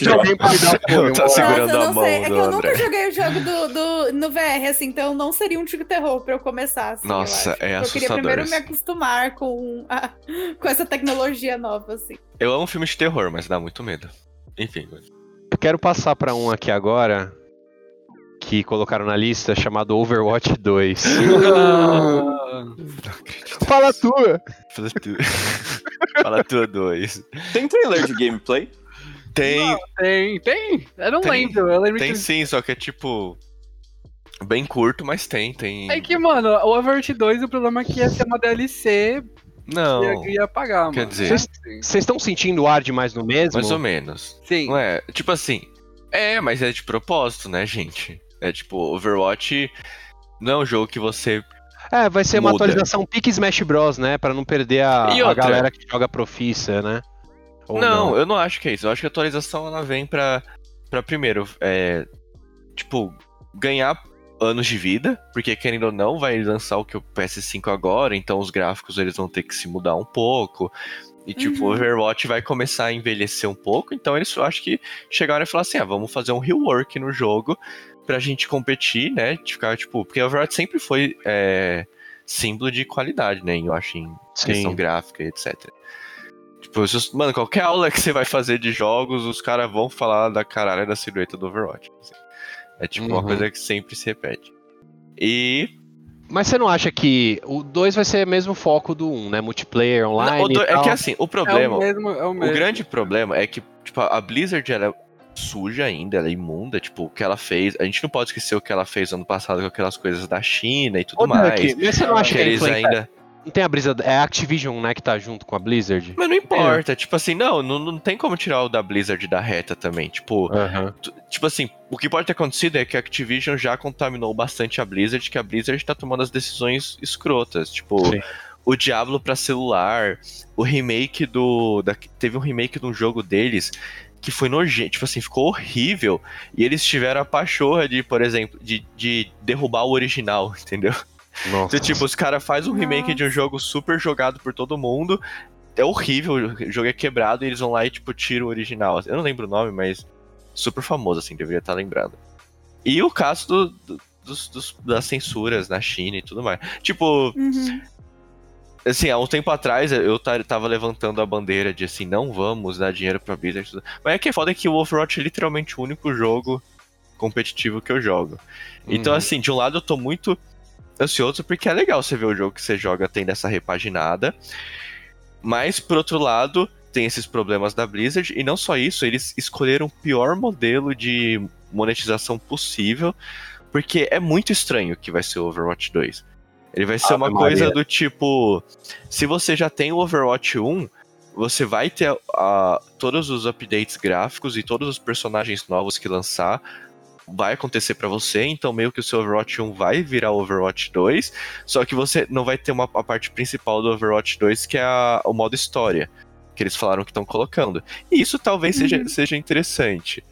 De alguém pra me dar apoio. Tá Nossa, segurando eu a não mão sei. É que eu nunca André. joguei o jogo do, do- no VR, assim, então não seria um tiro terror pra eu começar. Assim, eu Nossa, acho. é Eu queria assustador, primeiro assim. me acostumar com, a- com essa tecnologia nova, assim. Eu amo filme de terror, mas dá muito medo. Enfim. Eu quero passar pra um aqui agora que colocaram na lista chamado Overwatch 2. Fala tua! Fala tu. <laughs> Fala tu dois. Tem trailer de gameplay? Tem, Tem, tem. Eu não Tem. lembro. Eu lembro tem que. sim, só que é tipo. Bem curto, mas tem, tem. É que, mano, o Overwatch 2, o problema é que ia ser uma DLC Não, que eu ia pagar, quer mano. dizer- Vocês vocês estão sentindo o ar demais no mesmo? mais ou menos. Sim. Não é? Tipo assim. É, mas é de propósito, né, gente? É tipo, Overwatch não é um jogo que você. É, vai ser uma Muda. atualização pique Smash Bros, né? Pra não perder a, a galera que joga profissa, né? Ou não, eu não acho que é isso. Eu acho que a atualização ela vem pra, pra primeiro, é, tipo, ganhar anos de vida, porque querendo ou não, vai lançar o que o PS5 agora, então os gráficos eles vão ter que se mudar um pouco. E tipo, Uhum. Overwatch vai começar a envelhecer um pouco, então eles eu acho que chegaram e falaram assim: ah, vamos fazer um rework no jogo pra gente competir, né? De ficar, tipo, porque Overwatch sempre foi é, símbolo de qualidade, né? Eu acho em Sim. questão gráfica e etc. Tipo, mano, qualquer aula que você vai fazer de jogos, os caras vão falar da caralho da silhueta do Overwatch. assim. É tipo uma Uhum. coisa que sempre se repete. E. Mas você não acha que o 2 vai ser o mesmo foco do 1, um, né? Multiplayer, online. Não, o do- e é que assim, o É problema. o mesmo, é o O grande problema é que, tipo, a Blizzard ela é suja ainda, ela é imunda, tipo, o que ela fez. A gente não pode esquecer o que ela fez ano passado com aquelas coisas da China e tudo Ô, mais. Mas você não acha que que é eles ainda. Não tem a brisa. É a Activision, né, que tá junto com a Blizzard? Mas não importa, tipo assim, não, não, não tem como tirar o da Blizzard da reta também. Tipo, tu- tipo assim, o que pode ter acontecido é que a Activision já contaminou bastante a Blizzard, que a Blizzard tá tomando as decisões escrotas. Tipo, Sim. o Diablo pra celular, o remake do. da- teve um remake de um jogo deles que foi nojento, tipo assim, ficou horrível. E eles tiveram a pachorra de, por exemplo, de, de derrubar o original, <laughs> entendeu? Nossa. Então, tipo, os caras fazem um remake de um jogo super jogado por todo mundo. É horrível, o jogo é quebrado e eles vão lá e, tipo, tiram o original. Eu não lembro o nome, mas super famoso, assim, deveria estar lembrado. E o caso do- do- dos, dos- das censuras na China e tudo mais. Tipo, Uhum. Assim, há um tempo atrás eu ta- tava levantando a bandeira de assim, não vamos dar dinheiro pra Blizzard. Mas é que é foda que o Overwatch é literalmente o único jogo competitivo que eu jogo. Então, Uhum. assim, de um lado eu tô muito ansioso porque é legal você ver o jogo que você joga tendo essa repaginada. Mas, por outro lado, tem esses problemas da Blizzard. E não só isso, eles escolheram o pior modelo de monetização possível. Porque é muito estranho que vai ser o Overwatch 2. Ele vai ser Ave uma Maria. coisa do tipo: se você já tem o Overwatch 1, você vai ter ah, todos os updates gráficos e todos os personagens novos que lançar. Vai acontecer pra você, então meio que o seu Overwatch 1 vai virar o Overwatch 2, só que você não vai ter uma, a parte principal do Overwatch 2, que é a- o modo história, que eles falaram que estão colocando. E isso talvez seja, seja interessante.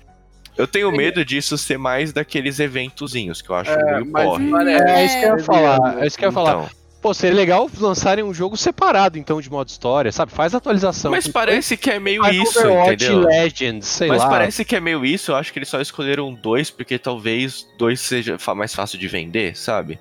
Eu tenho medo disso ser mais daqueles eventozinhos, que eu acho meio mas porre. parece- É isso que eu ia falar. É isso que eu ia falar. Então, Pô, seria legal lançarem um jogo separado, então, de modo história, sabe? Faz atualização. mas parece que é meio isso, Overwatch entendeu? Legends, sei Mas lá. parece que é meio isso, eu acho que eles só escolheram dois, porque talvez dois seja mais fácil de vender, sabe?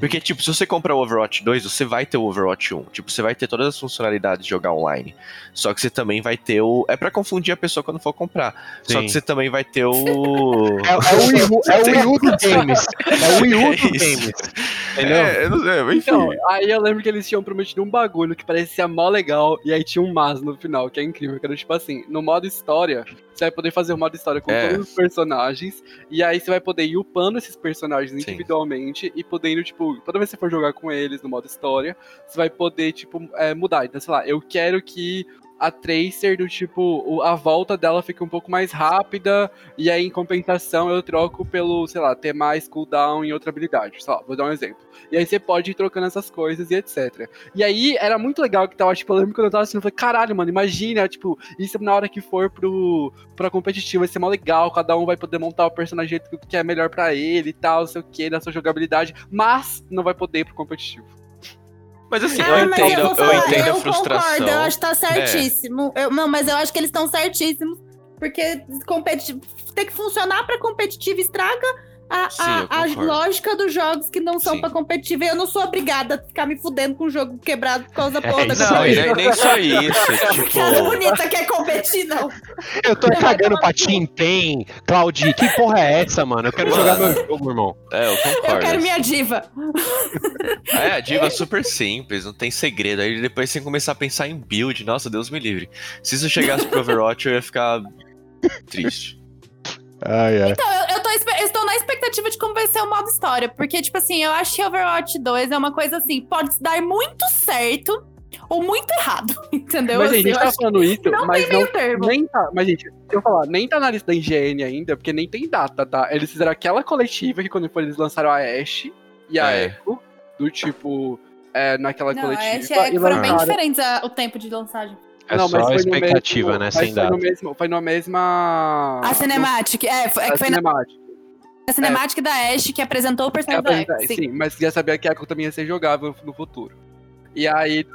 Porque, tipo, se você comprar o Overwatch 2, você vai ter o Overwatch 1. Tipo, você vai ter todas as funcionalidades de jogar online. Só que você também vai ter o. É pra confundir a pessoa quando for comprar. Só Sim. que você também vai ter o. <laughs> É, é o Wii U, é o Wii U dos <laughs> games. É o Wii U dos É games. Entendeu? É, eu não sei, enfim. Então, aí eu lembro que eles tinham prometido um bagulho que parecia mó legal, e aí tinha um mas no final, que é incrível, que era tipo assim, no modo história, você vai poder fazer o modo história com É. todos os personagens, e aí você vai poder ir upando esses personagens individualmente, e podendo, tipo, toda vez que você for jogar com eles no modo história, você vai poder, tipo, é, mudar. Então, sei lá, eu quero que a Tracer, do tipo, a volta dela fique um pouco mais rápida, e aí em compensação eu troco pelo, sei lá, ter mais cooldown em outra habilidade. Lá, vou dar um exemplo. E aí você pode ir trocando essas coisas e etc. E aí era muito legal que tava, tipo, eu lembro quando eu tava assistindo, eu falei, caralho, mano, imagina, tipo, isso na hora que for pro, pra competitivo vai ser mó legal, cada um vai poder montar o personagem que é melhor pra ele e tal, não sei o que, da sua jogabilidade, mas não vai poder ir pro competitivo. Mas assim, Ah, eu mas entendo, eu, falar, entendo eu a frustração. Concordo, eu acho que tá É. certíssimo. Eu- não, mas eu acho que eles estão certíssimos. Porque competi- tem que funcionar pra competitivo estraga a, Sim, a- eu a lógica dos jogos que não são Sim. pra competitivo. Eu não sou obrigada a ficar me fudendo com o jogo quebrado por causa da É porra da isso Não, e competitiva. nem, nem só isso, <laughs> tipo. Cara bonita quer competir, não. Eu tô cagando pra Tinten, Claudi. Que porra é essa, mano? Eu quero Mano. jogar meu jogo, irmão. É, eu Eu concordo. quero minha diva. É, a diva é super simples, não tem segredo. Aí depois você começar a pensar em build, nossa, Deus me livre. Se isso chegasse pro Overwatch, eu ia ficar triste. Ai, ai. Então, eu, eu expectativa de como vai ser o modo história. Porque, tipo assim, eu acho que Overwatch 2 é uma coisa assim, pode dar muito certo ou muito errado. <laughs> Entendeu? mas, Assim, gente, a gente eu tá falando isso, não mas tem não. meio termo. Nem tá, mas, gente, deixa eu falar, nem tá na lista da IGN ainda, porque nem tem data, tá? Eles fizeram aquela coletiva que quando foi, eles lançaram a Ashe e a É. Echo, do tipo, é, naquela Não, coletiva. é, é, e foram bem diferentes a- o tempo de lançagem. É Não, só mas foi no expectativa, mesmo- né? mas Sem foi data. no mesmo, foi na mesma. A Cinematic, é, foi, é a que foi na A Cinematic da Ashe que apresentou o É, personagem da é, Ashe. sim. mas já sabia que a Echo também ia ser jogável no futuro. E aí,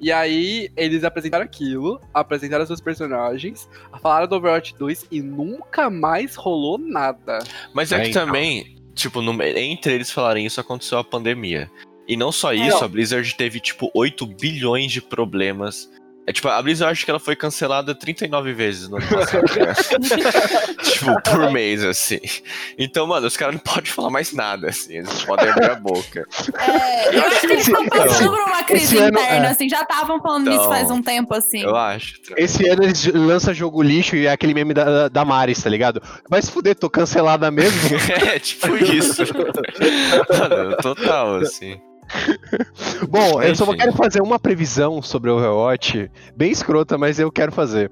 e aí eles apresentaram aquilo, apresentaram seus personagens, falaram do Overwatch 2 e nunca mais rolou nada. Mas é, É, que então. também, tipo, no- entre eles falarem isso, aconteceu a pandemia. E não só isso, Não. a Blizzard teve, tipo, 8 bilhões de problemas. É, tipo, a Blizzard acho que ela foi cancelada 39 vezes no ano passado. né? <laughs> tipo, por mês, assim. Então, mano, os caras não podem falar mais nada, assim. Eles podem abrir a boca. É, eu acho que eles estão passando por uma crise ano, interna, é. assim, já estavam falando Então, nisso faz um tempo, assim. Eu acho. Esse ano eles lançam jogo lixo e é aquele meme da, da Maris, tá ligado? Vai se fuder, tô cancelada mesmo. <laughs> É, tipo isso. <laughs> Mano, total, assim. <laughs> Bom, eu só quero fazer uma previsão sobre o Overwatch, bem escrota, mas eu quero fazer.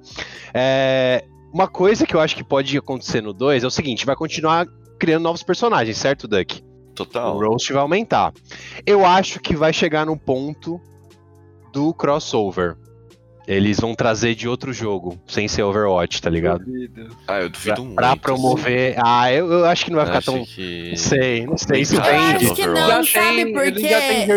É, uma coisa que eu acho que pode acontecer no 2 é o seguinte: vai continuar criando novos personagens, certo, Duck? Total. O roast vai aumentar. Eu acho que vai chegar num ponto do crossover. Eles vão trazer de outro jogo, sem ser Overwatch, tá ligado? Ah, eu duvido Pra, muito. pra promover. Ah, eu, eu acho que não vai ficar Acho tão. que- Não sei, não sei. Isso Eu Eu vende. acho que não, Já sabe tem- por quê?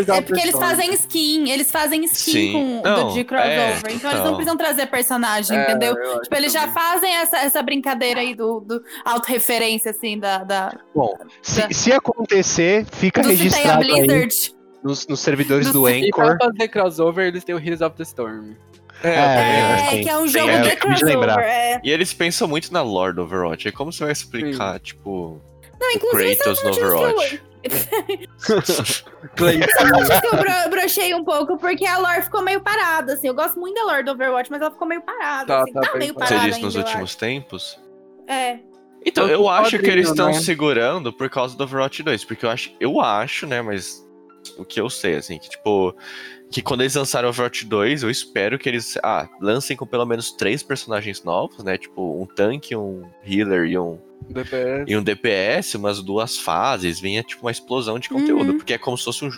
já É porque eles fazem skin, eles fazem skin Sim. com, Não, do, de crossover, é, então eles não então. precisam trazer personagem, É, entendeu? Tipo, eles já também. fazem essa, essa brincadeira aí do, do autorreferência, assim, da, da, Bom, se, se acontecer, fica do se tem a registrado aí Blizzard. nos, nos servidores do E pra Anchor. fazer crossover, eles têm o Heroes of the Storm. É, É, sim. que é um jogo É, de crossover. lembrar. É. E eles pensam muito na lore do Overwatch. Aí como você vai explicar, tipo, Não, o inclusive, é Kratos no Overwatch? <laughs> Acho que eu bro- brochei um pouco porque a lore ficou meio parada, assim. Eu gosto muito da lore do Overwatch, mas ela ficou meio parada, Tá, assim. tá Tá, meio parada. Você disse nos últimos tempos? É. Então, Tanto eu acho que eles estão né? segurando por causa do Overwatch 2, porque eu acho, eu acho, né, mas o que eu sei, assim, que tipo, que quando eles lançaram o Overwatch 2, eu espero que eles, ah, lancem com pelo menos três personagens novos, né, tipo, um tanque, um healer e um, DPS. e um DPS, umas duas fases, vinha tipo uma explosão de conteúdo, Uhum. porque é como se fosse um,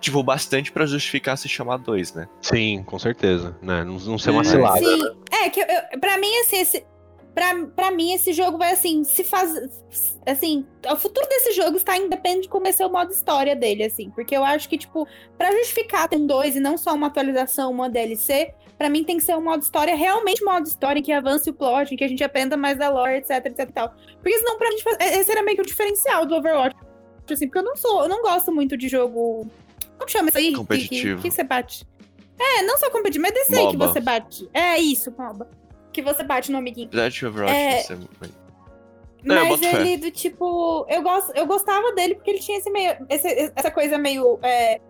tipo, bastante pra justificar se chamar 2, né. Sim, com certeza. Né? Não, não ser uma É. cilada. Sim, é que eu, eu- pra mim, assim, esse, pra, pra mim, esse jogo vai assim, se faz. Assim, o futuro desse jogo está independente de como vai ser o modo história dele, assim. Porque eu acho que, tipo, pra justificar ter um 2 e não só uma atualização, uma DLC, pra mim tem que ser um modo história, realmente modo história, em que avance o plot, em que a gente aprenda mais da lore, etc, etc e tal. Porque senão, pra gente, faz- esse era meio que o diferencial do Overwatch. assim, porque eu não sou, eu não gosto muito de jogo. Como chama isso aí? Que- Competitivo. Que, que você bate. É, não só competitivo, mas desse aí que você bate. É isso, MOBA. Que você bate no amiguinho. Apesar de Overwatch É, ser muito- Mas boto fé. ele, do tipo. Eu, gosto, eu gostava dele porque ele tinha esse meio, esse- essa coisa meio. é,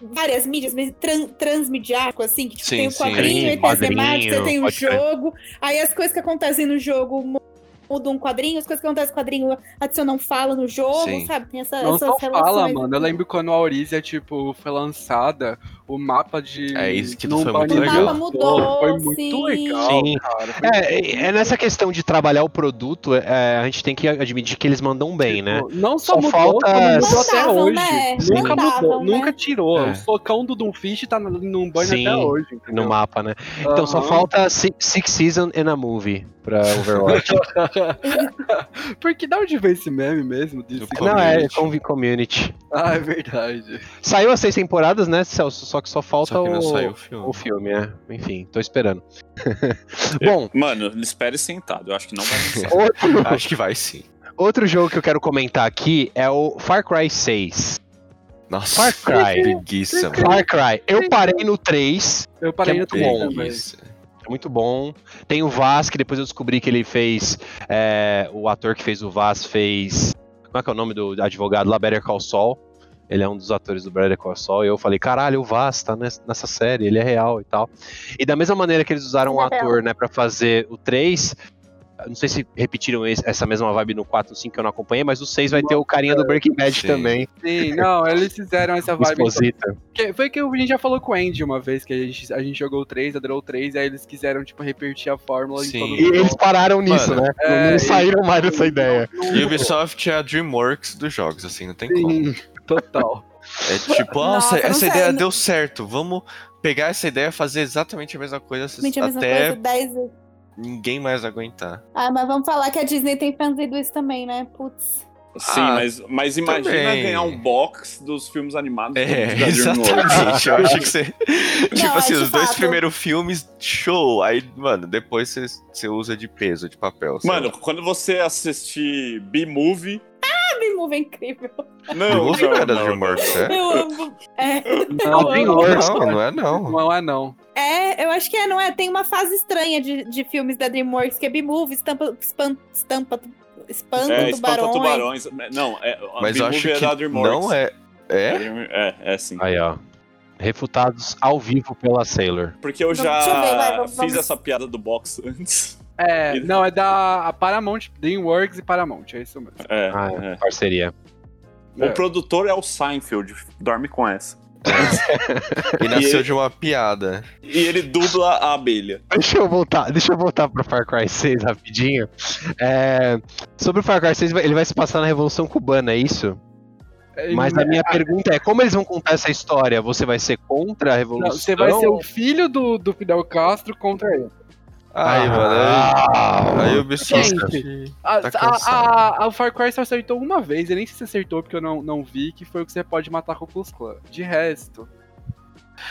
várias mídias, meio tran, transmediático, assim, que tipo, Sim, tem o sim. quadrinho, Sim, aí tem a temática, quadrinho, tem o jogo. Aí as coisas que acontecem no jogo mu- mudam um quadrinho, as coisas que acontecem no quadrinho adicionam fala no jogo, Sim. sabe? Tem essa, Não essas só relações. fala, mano. Eu lembro quando a Aurísia, tipo, foi lançada, o mapa de. É, isso que num foi muito legal. O mapa mudou, Foi muito sim. legal, Sim. cara. Foi É, é nessa questão de trabalhar o produto, é, a gente tem que admitir que eles mandam bem, né? Tipo, Não só, Só mudou, falta- como mudou até hoje. né? Nunca Mandavam, mudou, né? nunca tirou. É. O socão do Doomfish tá no- num banner Sim, até hoje. No entendeu? mapa, né? Então só falta Six, six Season and a Movie pra Overwatch. <laughs> Porque da onde veio esse meme mesmo? Não, é Community. Convi Community. Ah, é verdade. Saiu as seis temporadas, né, Celso? Só que só falta Só que não o, saiu o filme. o filme, é. Enfim, tô esperando. <laughs> Bom, Mano, espere sentado. Eu acho que não vai <laughs> outro, Acho que vai sim. outro jogo que eu quero comentar aqui é o Far Cry 6. Nossa, Far Cry. preguiça, mano. Far Cry. Eu parei no 3, Eu parei Que é no muito bom, 3 também. Preguiça. é muito bom. Tem o Vaz, que depois eu descobri que ele fez. é, o ator que fez o Vaz fez. Como é que é o nome do advogado lá? Better Call Saul. Ele é um dos atores do Better Call Saul. E eu falei, caralho, o Vaz tá nes- nessa série, ele é real e tal. E da mesma maneira que eles usaram um Ele é ator, né, pra fazer o 3. Não sei se repetiram esse- essa mesma vibe no 4 no 5 que eu não acompanhei, mas o 6 vai ter o carinha do Breaking Bad Sim. também. Sim, não, eles fizeram essa O vibe. Exposita. Que- foi que a gente já falou com o Andy uma vez, que a gente, a gente jogou o 3, adorou o 3, e aí eles quiseram, tipo, repetir a fórmula Sim. em todo E eles pararam nisso, Mano, né? é, não e- saíram mais dessa ideia. E Ubisoft é a DreamWorks dos jogos, assim, não tem como. Total. É tipo, Nossa, nossa, não essa ideia não- deu certo. Vamos pegar essa ideia e fazer exatamente a mesma coisa Exatamente a mesma até coisa, 10 vezes. ninguém mais aguentar. Ah, mas vamos falar que a Disney tem fazido isso também, né? Putz. Sim, Ah, mas, mas imagina também. ganhar um box dos filmes animados É, <laughs> da exatamente. Eu acho que você. tipo assim, é de os dois fato. primeiros filmes, show. Aí, mano, depois você, você usa de peso, de papel. Mano, lá. quando você assistir B-Movie. Ah, B-Movie é incrível. Não, não era não, DreamWorks, é? Eu amo. É, Não, Eu tem amo. outros. Não, não é não. Não é não. é, eu acho que é, não é? Tem uma fase estranha de, de filmes da DreamWorks, que é B-Movie, estampa, espan- estampa, espanta É, Espanta tubarões. Tubarões. Não, é, a Mas eu acho é da que DreamWorks. não é. É? É, é sim. Aí, ó. Refutados ao vivo pela Sailor. Porque eu Deixa eu ver, vai, já vamos- fiz vamos- essa piada do box antes. É, não, é da Paramount, DreamWorks e Paramount, é isso mesmo. É, Ah, é. parceria. O produtor é o Seinfeld, dorme com essa. <laughs> E nasceu E- de uma piada. E ele dubla a abelha. Deixa eu voltar, deixa eu voltar pro Far Cry 6 rapidinho. É, sobre o Far Cry 6, ele vai se passar na Revolução Cubana, é isso? Mas a minha pergunta é, como eles vão contar essa história? Você vai ser contra a Não, Revolução? você vai ser o filho do, do Fidel Castro contra ele. Aí, mano. Ah, Aí, aí o Ubisoft. Gente, A, Tá a, a, a Far Cry só acertou uma vez, eu nem sei se acertou porque eu não, não vi, que foi o que você pode matar com o Klan. De resto.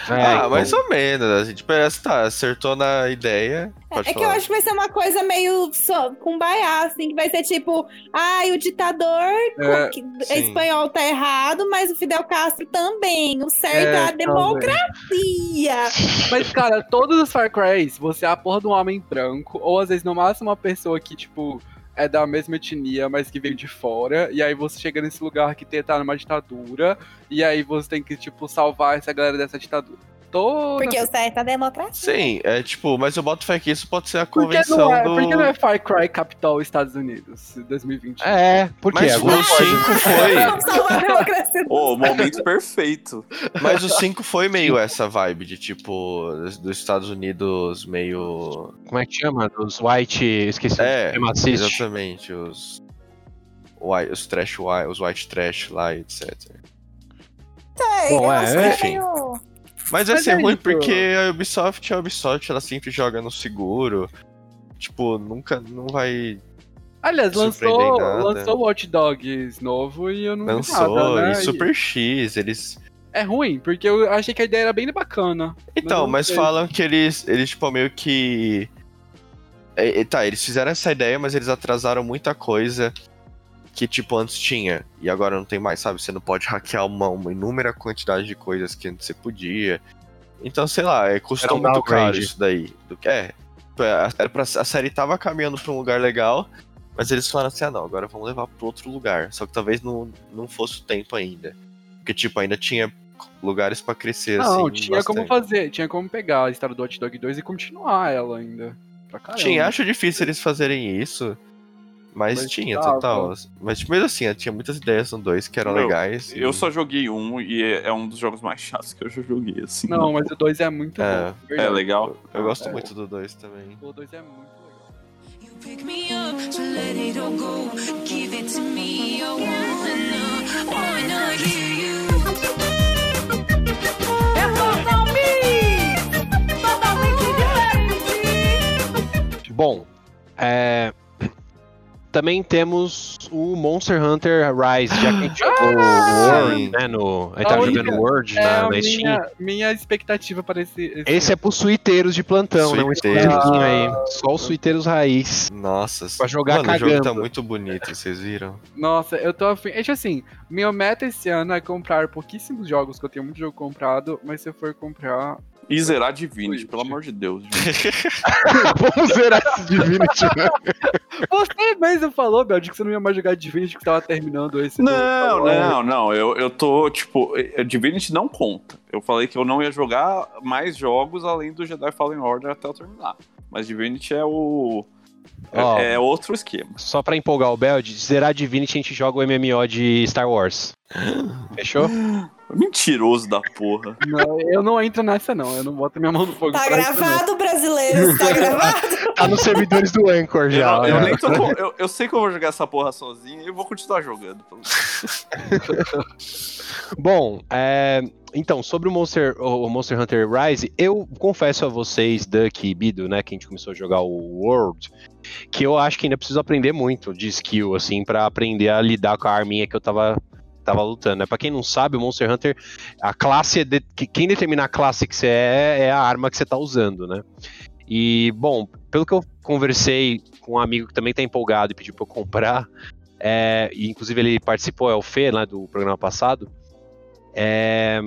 É, ah, então. mais ou menos. A gente parece, tá, acertou na ideia. Pode É que eu acho que vai ser uma coisa meio só, com baiá, assim, que vai ser tipo, ai, o ditador É, espanhol tá errado, mas o Fidel Castro também. O certo é, É, a também. democracia. Mas, cara, todos os Far Crys, você é a porra de um homem branco, ou às vezes no máximo uma pessoa que, tipo, é da mesma etnia, mas que veio de fora, e aí você chega nesse lugar que tá numa ditadura, e aí você tem que, tipo, salvar essa galera dessa ditadura. Toda Porque o certo é a democracia. Sim, é tipo, mas eu boto fé que isso pode ser a Por que, convenção não é, do. por que não é Far Cry Capital Estados Unidos 2020? É, porque Mas agora o 5 <laughs> foi. O momento perfeito. Mas o 5 foi meio essa vibe de tipo, dos Estados Unidos meio. Como é que chama? Os white. Esqueci É, o supremacist. exatamente, os. White, os trash white, os white trash lá, etc. É, Bom, eu é, enfim. meio- Mas vai Mas ser é ruim isso. porque a Ubisoft, a Ubisoft, ela sempre joga no seguro. Tipo, nunca não vai. Aliás, lançou, lançou Watch Dogs novo e eu não Lançou nada, né? e Super X, eles. É ruim, porque eu achei que a ideia era bem bacana. Então, mas sei. falam que eles, eles tipo, meio que. É, é, tá, eles fizeram essa ideia, mas eles atrasaram muita coisa. Que, tipo, antes tinha e agora não tem mais, sabe? Você não pode <laughs> hackear uma, uma inúmera quantidade de coisas que antes você podia. Então, sei lá, é, custou um muito caro isso daí. Do que é. Era pra, a série tava caminhando pra um lugar legal, mas eles falaram assim: ah, não, agora vamos levar pra outro lugar. Só que talvez não, não fosse o tempo ainda. Porque, tipo, ainda tinha lugares pra crescer, Não, assim. tinha como bastante. fazer, tinha como pegar a história do Hot Dog 2 e continuar ela ainda. Pra caramba. Tinha, acho difícil eles fazerem isso. Mas, Mas tinha, dava. total. Mas tipo, mesmo assim, tinha muitas ideias no 2 que eram Meu, legais. Eu e- só joguei um e é é um dos jogos mais chatos que eu já joguei, assim. Não, mas o 2 é muito É. bom. verdade. É legal. Eu gosto É. muito do 2 também. O 2 é muito legal. Pick me up, so let it all go. Give it to me. I wanna, wanna hear you. É totalmente, totalmente diferente. Bom, é, também temos o Monster Hunter Rise, já que a gente jogou o World, né, no, a gente tava única- jogando World é na, na Steam. minha, minha expectativa para esse. esse Esse é pros suiteiros de plantão, né, um aí, só os suiteiros raiz. Nossa, Pra jogar mano, o jogo tá cagando. muito bonito, vocês viram? Nossa, eu tô afim. É tipo assim, minha meta esse ano é comprar pouquíssimos jogos, que eu tenho muito jogo comprado, mas se eu for comprar. E zerar Divinity, pelo amor de Deus. <laughs> Vamos zerar esse Divinity, né? Você mesmo falou, Bel, de que você não ia mais jogar Divinity, que tava terminando esse. Não, do- não, não. Eu, eu tô, tipo, eh, Divinity não conta. Eu falei que eu não ia jogar mais jogos além do Jedi Fallen Order até eu terminar. Mas Divinity é o. é- Ó. é outro esquema. Só pra empolgar o Bel, de zerar Divinity a gente joga o MMO de Star Wars. <gasps> Fechou? Mentiroso da porra. Não, eu não entro nessa, não. Eu não boto minha mão no fogo. Tá pra isso, gravado, brasileiros, tá <laughs> gravado. Tá nos servidores do Anchor Eu, já. não- eu né? nem tô com- eu, eu sei que eu vou jogar essa porra sozinho e eu vou continuar jogando. <laughs> Bom, é, então, sobre o Monster, o Monster Hunter Rise, eu confesso a vocês, Duck e Bido, né, que a gente começou a jogar o World, que eu acho que ainda preciso aprender muito de skill, assim, pra aprender a lidar com a arminha que eu tava, tava lutando, né? Pra quem não sabe, o Monster Hunter, a classe, é de- que- quem determina a classe que você é, é a arma que você tá usando, né? E, bom, pelo que eu conversei com um amigo que também tá empolgado e pediu pra eu comprar, é, e inclusive ele participou, é o Fê, né, do programa passado, é,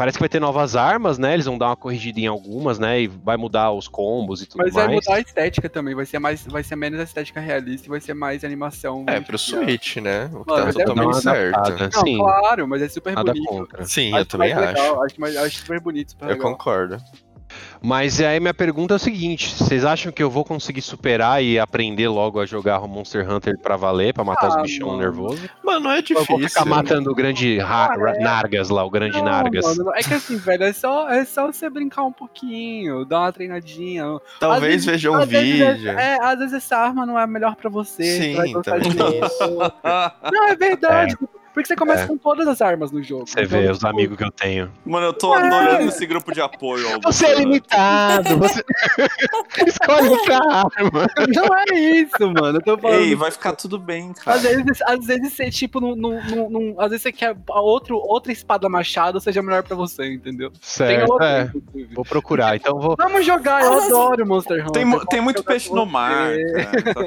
parece que vai ter novas armas, né? Eles vão dar uma corrigida em algumas, né? E vai mudar os combos e tudo Mas vai mais. mudar a estética também, vai ser, mais, vai ser menos a estética realista e vai ser mais animação. É, pro Switch, né? O que Mano, tá totalmente certo. Não, Sim. claro, mas é super Nada bonito. contra. Sim, Acho eu também mais acho. legal, acho. mais- acho super bonito, super Eu legal. concordo. Mas aí minha pergunta é o seguinte: vocês acham que eu vou conseguir superar e aprender logo a jogar o Monster Hunter pra valer, pra matar Ah, os bichão mano. nervosos? Mano, não é Ou eu difícil. vou ficar matando o grande Ra- Ah, é. Nargas lá, o grande Não, Nargas? mano, não- é que assim, velho, é só, é só você brincar um pouquinho, dar uma treinadinha. Talvez vezes- veja um vezes vídeo. É, às vezes essa arma não é a melhor pra você. Sim, você vai outra. Não, é verdade. <laughs> Porque você começa É. com todas as armas no jogo. Você Então, vê os tipo, amigos que eu tenho. Mano, eu tô adorando esse grupo de apoio. Você é limitado, você <laughs> escolhe outra arma. Não é isso, mano. Eu tô falando. Ei, vai ficar tudo bem, cara. Às vezes, às vezes você, tipo, num, num, num- num- às vezes você quer outro, outra espada machado seja melhor pra você, entendeu? Certo, outra, é. inclusive. Vou procurar, então vou. Vamos jogar, eu adoro Monster Hunter. Tem, tem muito peixe no mar.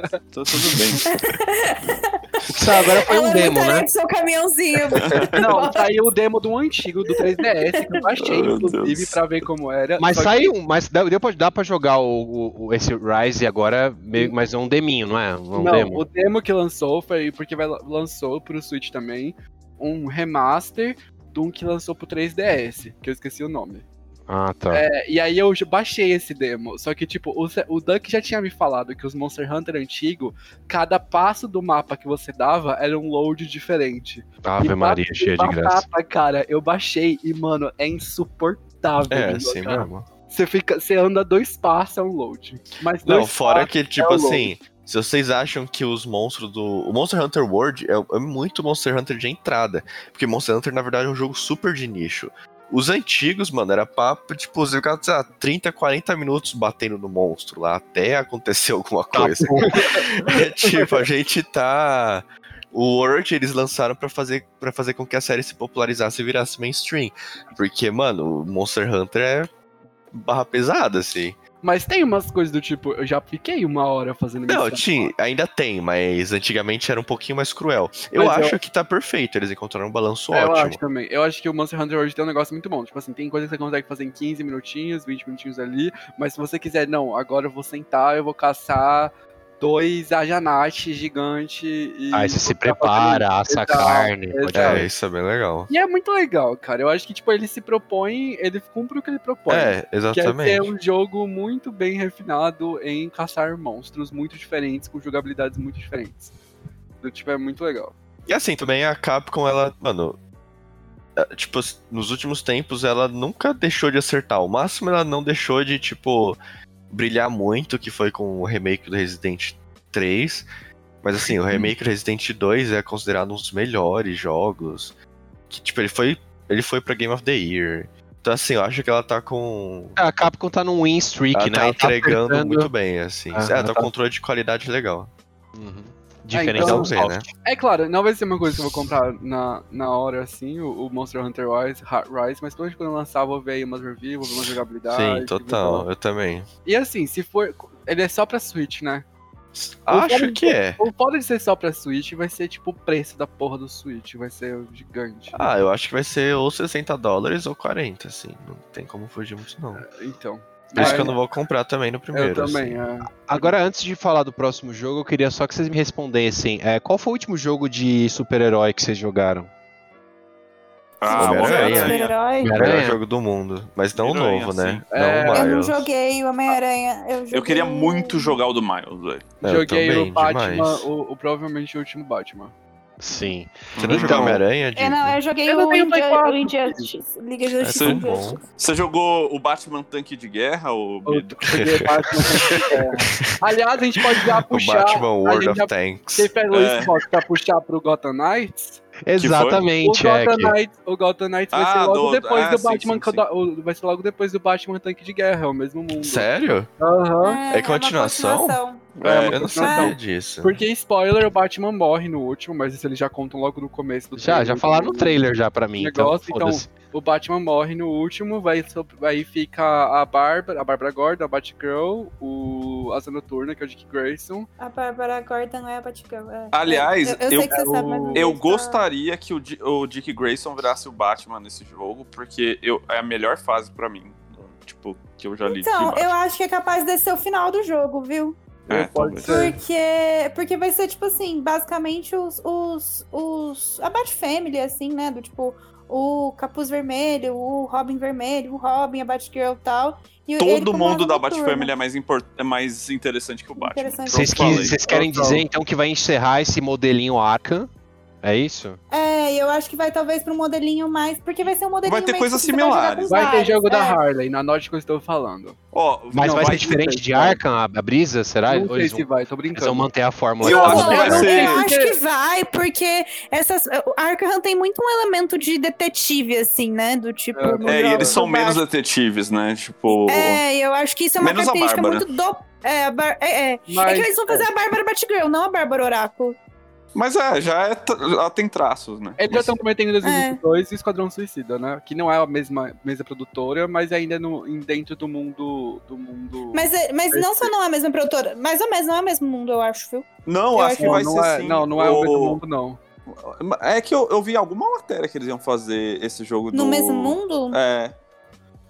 Tá, tá tudo bem. <laughs> Isso agora foi Ela um demo, né? seu caminhãozinho. <laughs> Não, saiu o demo do antigo, do 3DS, que eu baixei, Oh, inclusive, Deus. pra ver como era. Mas Só que- saiu, mas dá, deu pra, dá pra jogar o, o- o- esse Rise agora, meio, mas é um deminho, não é? Um Não, demo. o demo que lançou foi porque vai, lançou pro Switch também um remaster de um que lançou pro 3DS, que eu esqueci o nome. Ah, tá. É, e aí eu baixei esse demo. Só que, tipo, o, o Duck já tinha me falado que os Monster Hunter antigo, cada passo do mapa que você dava era um load diferente. Ave E Maria, ba- cheia de graça. batata, cara, eu baixei e, mano, é insuportável. É, assim jogar. mesmo. Você fica, você anda dois passos é um load. Mas Não, dois fora passos que, tipo é um load. assim, se vocês acham que os monstros do. O Monster Hunter World é, é muito Monster Hunter de entrada. Porque Monster Hunter, na verdade, é um jogo super de nicho. Os antigos, mano, era papo, tipo, você ficava, sei lá, 30, 40 minutos batendo no monstro lá, até acontecer <laughs> alguma coisa. <laughs> é tipo, a gente tá. O World eles lançaram pra fazer, pra fazer com que a série se popularizasse e virasse mainstream. Porque, mano, Monster Hunter é barra pesada, assim. Mas tem umas coisas do tipo, eu já fiquei uma hora fazendo Não, tinha, ainda tem, mas antigamente era um pouquinho mais cruel. Eu Mas eu- acho que tá perfeito, eles encontraram um balanço É, eu ótimo. acho também. Eu acho que o Monster Hunter hoje tem um negócio muito bom. Tipo assim, tem coisa que você consegue fazer em 15 minutinhos, 20 minutinhos ali. Mas se você quiser, não, agora eu vou sentar, eu vou caçar dois Ajanate gigante e. Aí você se prepara, assa carne. Exato. É, isso é bem legal. E é muito legal, cara. Eu acho que, tipo, ele se propõe, ele cumpre o que ele propõe. É, Que é exatamente. um jogo muito bem refinado em caçar monstros muito diferentes, com jogabilidades muito diferentes. Do tipo, é muito legal. E assim, também a Capcom, ela, mano. é, Tipo, nos últimos tempos ela nunca deixou de acertar. O máximo ela não deixou de, tipo, brilhar muito, que foi com o remake do Resident 3. Mas assim, o remake do Resident 2 é considerado um dos melhores jogos. Que, tipo, ele foi. Ele foi pra Game of the Year. Então, assim, eu acho que ela tá com. A Capcom tá num win streak, Ela né? tá Ela entregando acertando- muito bem, assim. Aham, é, tá tá- um controle de qualidade legal. Uhum. É, Diferente então- do né? É claro, não vai ser uma coisa que eu vou comprar na, na hora, assim, o, o Monster Hunter Rise, Rise, mas provavelmente quando eu lançar, vou ver aí umas reviews, vou ver uma jogabilidade. Sim, total. Eu também. E assim, se for. Ele é só pra Switch, né? Acho que é. O foda de ser só pra Switch vai ser tipo o preço da porra do Switch, vai ser gigante. Ah, eu acho que vai ser ou 60 dólares ou 40, assim. Não tem como fugir muito, não. Então. Por isso É, que eu não vou comprar também no primeiro. Eu também, assim. é. Agora, antes de falar do próximo jogo, eu queria só que vocês me respondessem. é, qual foi o último jogo de super-herói que vocês jogaram? Ah, Homem-Aranha. Super-herói. O melhor Homem-Aranha? jogo do mundo. Mas não o Homem-Aranha, novo, né? sim. Não É, o Eu não Miles. joguei o Homem-Aranha. Eu, joguei... Eu queria muito jogar o do Miles, velho. Eu Joguei também, o Batman, o, o- provavelmente o último Batman. Sim. Você não Então- jogou Homem-Aranha, É, não, eu joguei Eu o, 4, o Injustice. Liga de É Justiça Injustice. bom. Você jogou o Batman Tanque de Guerra, ou Eu joguei o Batman é. Aliás, a gente pode já O puxar. Batman a World of já- Tanks. Você pegou É. isso Fox, pra puxar pro Gotham Knights? Exatamente, o é. Gotham que- Knights, o Gotham Knights vai Ah, ser logo do- depois ah, do sim, Batman. sim, o- Vai ser logo depois do Batman Tanque de Guerra, é o mesmo mundo. Sério? Aham. É continuação? uma continuação. É, É, uma Eu não sabia disso. Porque, spoiler, o Batman morre no último, mas isso eles já contam logo no começo do Já, já falaram no trailer já pra mim. Então, negócio, então, foda-se. o Batman morre no último, vai, aí fica a Bárbara, a Bárbara Gordon, a Batgirl, o Asa Noturna, que é o Dick Grayson. A Bárbara Gordon é a Batgirl. é. Aliás, eu, eu eu- sabe, Eu se tá- gostaria que o, o Dick Grayson virasse o Batman nesse jogo, porque eu, é a melhor fase pra mim. Tipo, que eu já li Então, eu acho que é capaz de ser o final do jogo, viu? É, Pode talvez. ser. Porque, porque vai ser, tipo assim, basicamente os, os, os. A Bat Family, assim, né? Do tipo, o Capuz Vermelho, o Robin Vermelho, o Robin, a Batgirl e tal. E Todo mundo da noturna. Bat-Family é mais, import... é mais interessante que o Batman. Vocês, que- vocês querem dizer então que vai encerrar esse modelinho Arkham? É isso? É, eu acho que vai talvez pra um modelinho mais. Porque vai ser um modelinho Vai ter coisas vai similares. com Vai ter jogo da é. Harley, na note que eu estou falando. Ó, Mas não, vai, ser vai- diferente de vai. Arkham, a, a brisa, será? não sei se vão, vai, tô eles vão brincando. manter a fórmula Eu de acho que vai eu, ser- eu acho que vai, porque essas, o Arkham tem muito um elemento de detetive, assim, né? Do tipo. É, É, e eles são menos detetives, né? Tipo. É, eu acho que isso é uma Menos característica muito do. É, a Bar- é, é. Mas- é que eles vão fazer a Bárbara Batgirl, não a Bárbara Oráculo. Mas é, já é. tem traços, né? Eles já estão prometendo em É. 2022 o Esquadrão Suicida, né? Que não é a mesma mesa produtora, mas ainda no, em- dentro do mundo. Do mundo... Mas, é- mas não só não é a mesma produtora, mais ou menos não é o mesmo mundo, eu acho, viu? Não, Eu acho que não, vai não ser é, sim. não, não é o mesmo mundo, não. É que eu, eu vi alguma matéria que eles iam fazer esse jogo No do. mesmo mundo? É.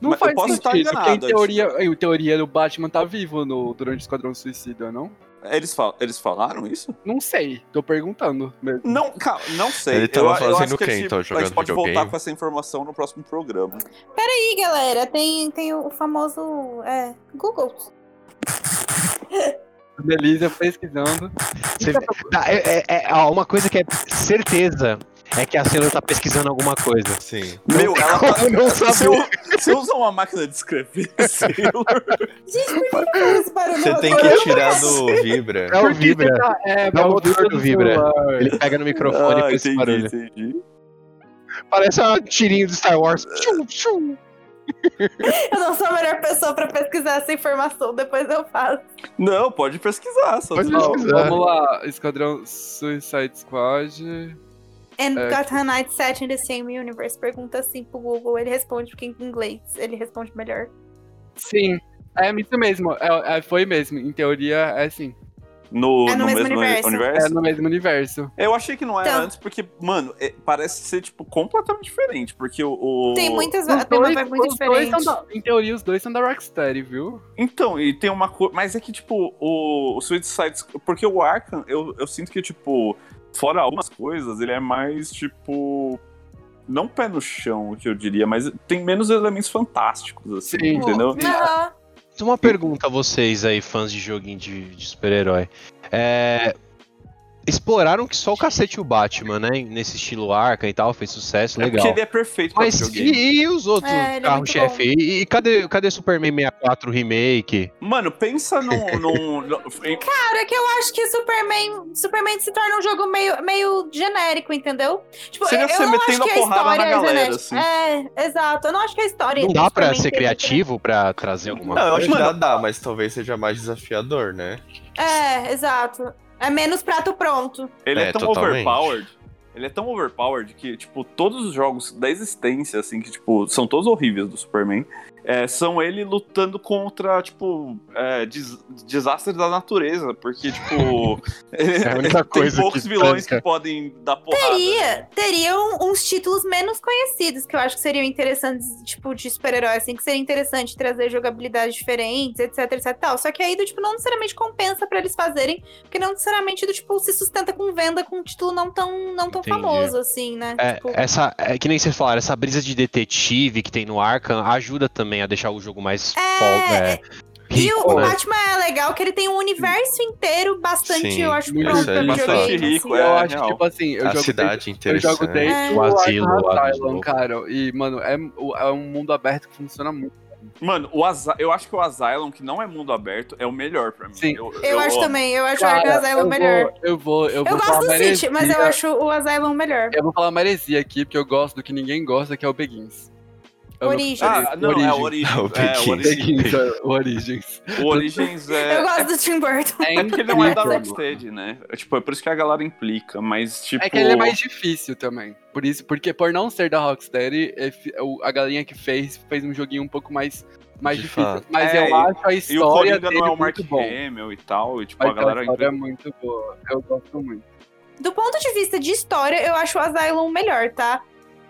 Não Mas faz eu posso estar sentido, porque enganado, em teoria, em teoria o Batman tá vivo no, durante o Esquadrão Suicida, não? Eles, fal... eles falaram isso? Não sei, tô perguntando mesmo. Não, calma, não sei. Ele tava eu, eu fazendo acho que o quê, a gente, então? a gente Jogando pode voltar videogame? com essa informação no próximo programa. Peraí, galera, tem, tem o famoso. É, Google. Beleza, pesquisando. Você- Tá, é, é- é- ó, uma coisa que é certeza é que a Sailor tá pesquisando alguma coisa. Sim. Meu, ela como tá. não Você, saber. você usa uma máquina de escrever, <laughs> Sailor? Gente, por que faz esse barulho? Você tem que tirar do Vibra. É o Vibra. tá- É, É é o motor do Vibra. celular. Ele pega no microfone Ah, com esse entendi, barulho. entendi. Parece um tirinho do Star Wars. Tchum, tchum. Eu não sou a melhor pessoa pra pesquisar essa informação, depois eu faço. Não, pode pesquisar. Só Pode não. Pesquisar. vamos lá, Esquadrão Suicide Squad. And É. Gotham Knights set in the same universe. Pergunta assim pro Google, ele responde porque em inglês ele responde melhor. Sim, É isso mesmo, é, é- foi mesmo. Em teoria, é assim. No, É no mesmo mesmo universo. universo? É no mesmo universo. Eu achei que não era Então. antes, porque, mano, é- parece ser, tipo, completamente diferente. Porque o. o- Tem muitas Os tem uma dois- vibe muito os dois diferente. são da- em teoria, os dois são da Rocksteady, viu? Então, e tem uma coisa. Mas é que, tipo, o, o Suicide Squad. Porque o Arkham, eu, eu sinto que, tipo, fora algumas coisas, ele é mais, tipo. Não pé no chão, que eu diria, mas tem menos elementos fantásticos, assim, Sim. entendeu? Aham. Uma pergunta a vocês aí, fãs de joguinho de, de super-herói. É, Exploraram que só o cacete e o Batman, né? Nesse estilo Arkham e tal, fez sucesso, É legal. porque ele é perfeito pra Mas e, e os outros É, é carros-chefe? E, e cadê, cadê Superman 64 Remake? Mano, pensa num. <laughs> num, num- em- Cara, é que eu acho que Superman, Superman se torna um jogo meio, meio genérico, entendeu? Tipo, Seria eu você não metendo acho que a história na é galera, genérica. É, exato. Eu não acho que a história Não dá pra ser criativo pra trazer alguma Não, eu coisa? acho que já dá, mas talvez seja mais desafiador, né? É, exato. É menos prato pronto. Ele é, É, tão totalmente. overpowered. Ele é tão overpowered que, tipo, todos os jogos da existência, assim, que, tipo, são todos horríveis do Superman, é, são ele lutando contra, tipo, é, des- desastres da natureza. Porque, tipo. <laughs> É <laughs> tem poucos que vilões tanca. que podem dar porrada. Teria, teriam uns títulos menos conhecidos que eu acho que seriam interessantes, tipo, de super-herói, assim, que seria interessante trazer jogabilidades diferentes, etc, etc e tal. Só que aí, do tipo, não necessariamente compensa pra eles fazerem, porque não necessariamente, do tipo, se sustenta com venda com um título não tão, não tão Entendi. famoso, assim, né? É, Tipo, essa, é que nem vocês falaram, essa brisa de detetive que tem no Arkham ajuda também a deixar o jogo mais É, fol- é, E o, rico, o né? Batman é legal que ele tem um universo inteiro bastante, Sim, eu acho, muito pronto pra bastante videogame. rico, assim. é. eu acho, real. tipo assim, eu a jogo cidade desde, eu jogo desde É. o O asilo Asylum, jogo. cara. E, mano, é, o- é um mundo aberto que funciona muito. Mano, o eu acho que o Asylum, que não é mundo aberto, é o melhor pra mim. Sim. Eu, acho amo. também, eu acho o Cara, Arkham Asylum eu melhor. Vou, eu vou, eu Eu, vou gosto falar do uma City, mas eu acho o Asylum melhor. Eu vou falar uma heresia aqui, porque eu gosto do que ninguém gosta, que é o Begins. Não- Origins. Ah, não, é o Origins. Origins. É. Origins. Begins, é, o Origins. O Origins é. Eu gosto do Tim Burton. É É porque ele não é da. Rocksteady, né? É, tipo, é por isso que a galera implica, mas tipo. É que ele é mais difícil também. Por isso, porque por não ser da Rocksteady, é a galinha que fez fez um joguinho um pouco mais, mais De difícil. fato. Mas É, eu acho a E o história Coringa dele não é o Mark muito bom. Hamill e tal, e tipo, Mas a galera a história é muito boa. Eu gosto muito. Do ponto de vista de história, eu acho o Asylum melhor, tá?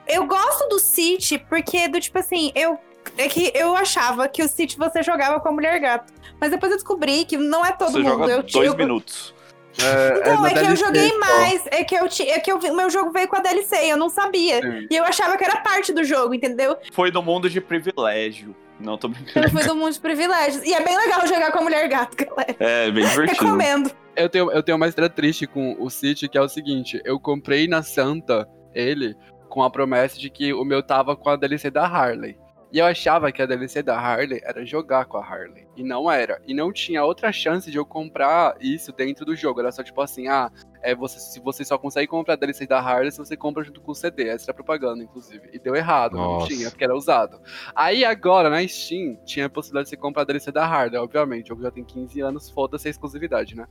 Eu gosto do City porque, do tipo assim, eu. É que eu achava que o City você jogava com a mulher gato. Mas depois eu descobri que não é todo Você mundo. joga eu, dois eu, minutos. É, Então, no é, que eu DLC joguei só. mais. É que eu ti- é que eu o meu jogo veio com a DLC, eu não sabia. Sim. E eu achava que era parte do jogo, entendeu? Foi no mundo de privilégio. Não, tô brincando. Eu fui do mundo de privilégios. E é bem legal jogar com a mulher gato, galera. É, bem divertido. Recomendo. Eu tenho, eu tenho uma história triste com o City, que é o seguinte: eu comprei na Santa ele com a promessa de que o meu tava com a DLC da Harley. E eu achava que a DLC da Harley era jogar com a Harley. E não era. E não tinha outra chance de eu comprar isso dentro do jogo. Era só tipo assim, ah, é você, se você só consegue comprar a DLC da Harley se você compra junto com o CD. Essa era propaganda, inclusive. E deu errado, não Nossa. tinha, porque era usado. Aí agora, na Steam, tinha a possibilidade de você comprar a DLC da Harley, obviamente. O jogo já tem 15 anos, foda-se a exclusividade, né?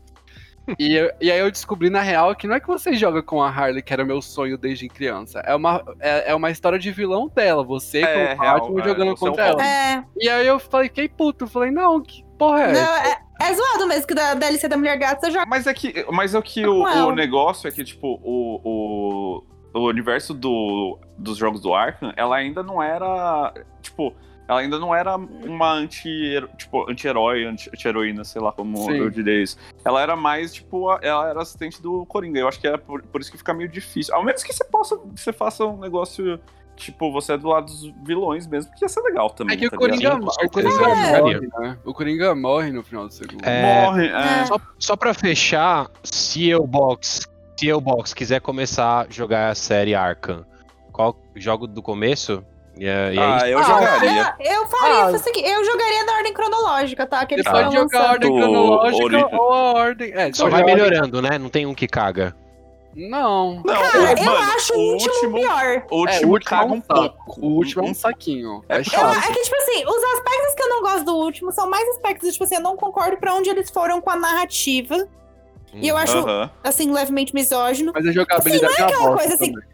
E, eu- e aí eu descobri, na real, que não é que você joga com a Harley, que era o meu sonho desde criança. É uma, é, é uma história de vilão dela. Você É, com o real, Batman é, jogando é contra ela. É. E aí eu falei, fiquei puto. Falei, não, que porra é Não, essa? é, é zoado mesmo que da DLC da mulher você joga. Mas é que, mas é que o, o negócio é que, tipo, o, o, o universo do, dos jogos do Arkham, ela ainda não era. Tipo, ela ainda não era uma anti, tipo, anti-herói, anti- anti-heroína, sei lá como Sim. eu diria isso. Ela era mais, tipo, a- ela era assistente do Coringa. Eu acho que era por, por isso que fica meio difícil. Ao menos que você possa. Você faça um negócio. Tipo, você é do lado dos vilões mesmo, porque ia ser legal também. É que o tá Coringa, ligado? com o. Coringa É. morre, né? O Coringa morre no final do segundo. É, Morre, é. Só, só pra fechar, se o Box, se o Box quiser começar a jogar a série Arkham, qual jogo do começo? E é, e é Ah, isso. eu Ah, jogaria. Eu, eu faria Ah. o seguinte, eu jogaria na ordem cronológica, tá? Que eles Ah. pode jogar a ordem cronológica ou a ordem. É, Só vai melhorando, né? Não tem um que caga. Não. Não, Cara, o- eu mano, acho o último, pior. O É, último, o último é caga um saco. pouco. O último é um saquinho. É É Eu, chato. é que, tipo assim, os aspectos que eu não gosto do último são mais aspectos, tipo assim, eu não concordo pra onde eles foram com a narrativa. E eu acho, Aham. assim, levemente misógino. Mas a jogabilidade Assim, não é uma aquela coisa assim- também.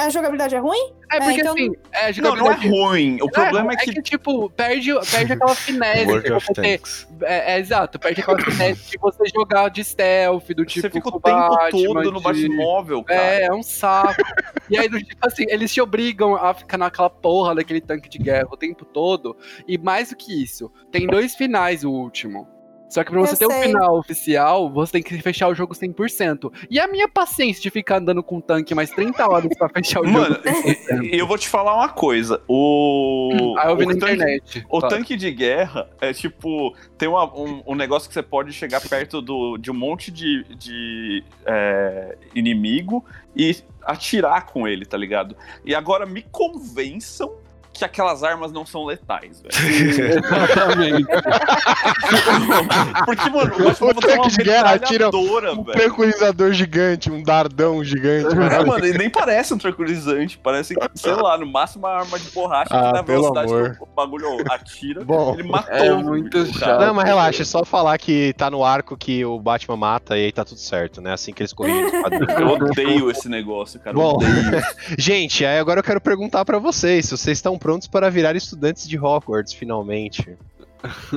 A jogabilidade é ruim? É porque então- assim, é, a Não, não é ruim. O problema é é que. que, tipo, perde, perde aquela finesse. É, é, exato, perde aquela finesse de você jogar de stealth, do tipo. Você fica o tempo Batman, todo no de- Batmóvel, cara. É, é um saco. e aí, do tipo assim, eles te obrigam a ficar naquela porra daquele tanque de guerra o tempo todo. E mais do que isso, tem dois finais o último. Só que pra você Eu ter um sei. final oficial, você tem que fechar o jogo 100%. E a minha paciência de ficar andando com um tanque mais 30 horas pra fechar o Mano, jogo 100%. e eu vou te falar uma coisa. O. Aí eu vi o na tanque- internet. O tanque de guerra é tipo. Tem uma- um, um negócio que você pode chegar perto do, de um monte de, de é, inimigo e atirar com ele, tá ligado? E agora me convençam que aquelas armas não são letais, velho. <laughs> Exatamente. <laughs> Porque, mano, o Batman tem uma de guerra atira metralhadora, Um velho. tranquilizador gigante, um dardão gigante. É, mano, e nem parece um tranquilizante. Parece, sei lá, no máximo uma arma de borracha Ah, que na velocidade amor. que o bagulho atira. Bom. ele matou É muito o cara. Não, mas relaxa, é só falar que tá no arco que o Batman mata e aí tá tudo certo, né? Assim que eles corrigem. Eu odeio esse negócio, cara. Bom, odeio. <laughs> gente, aí agora eu quero perguntar pra vocês se vocês estão prontos para virar estudantes de Hogwarts, finalmente.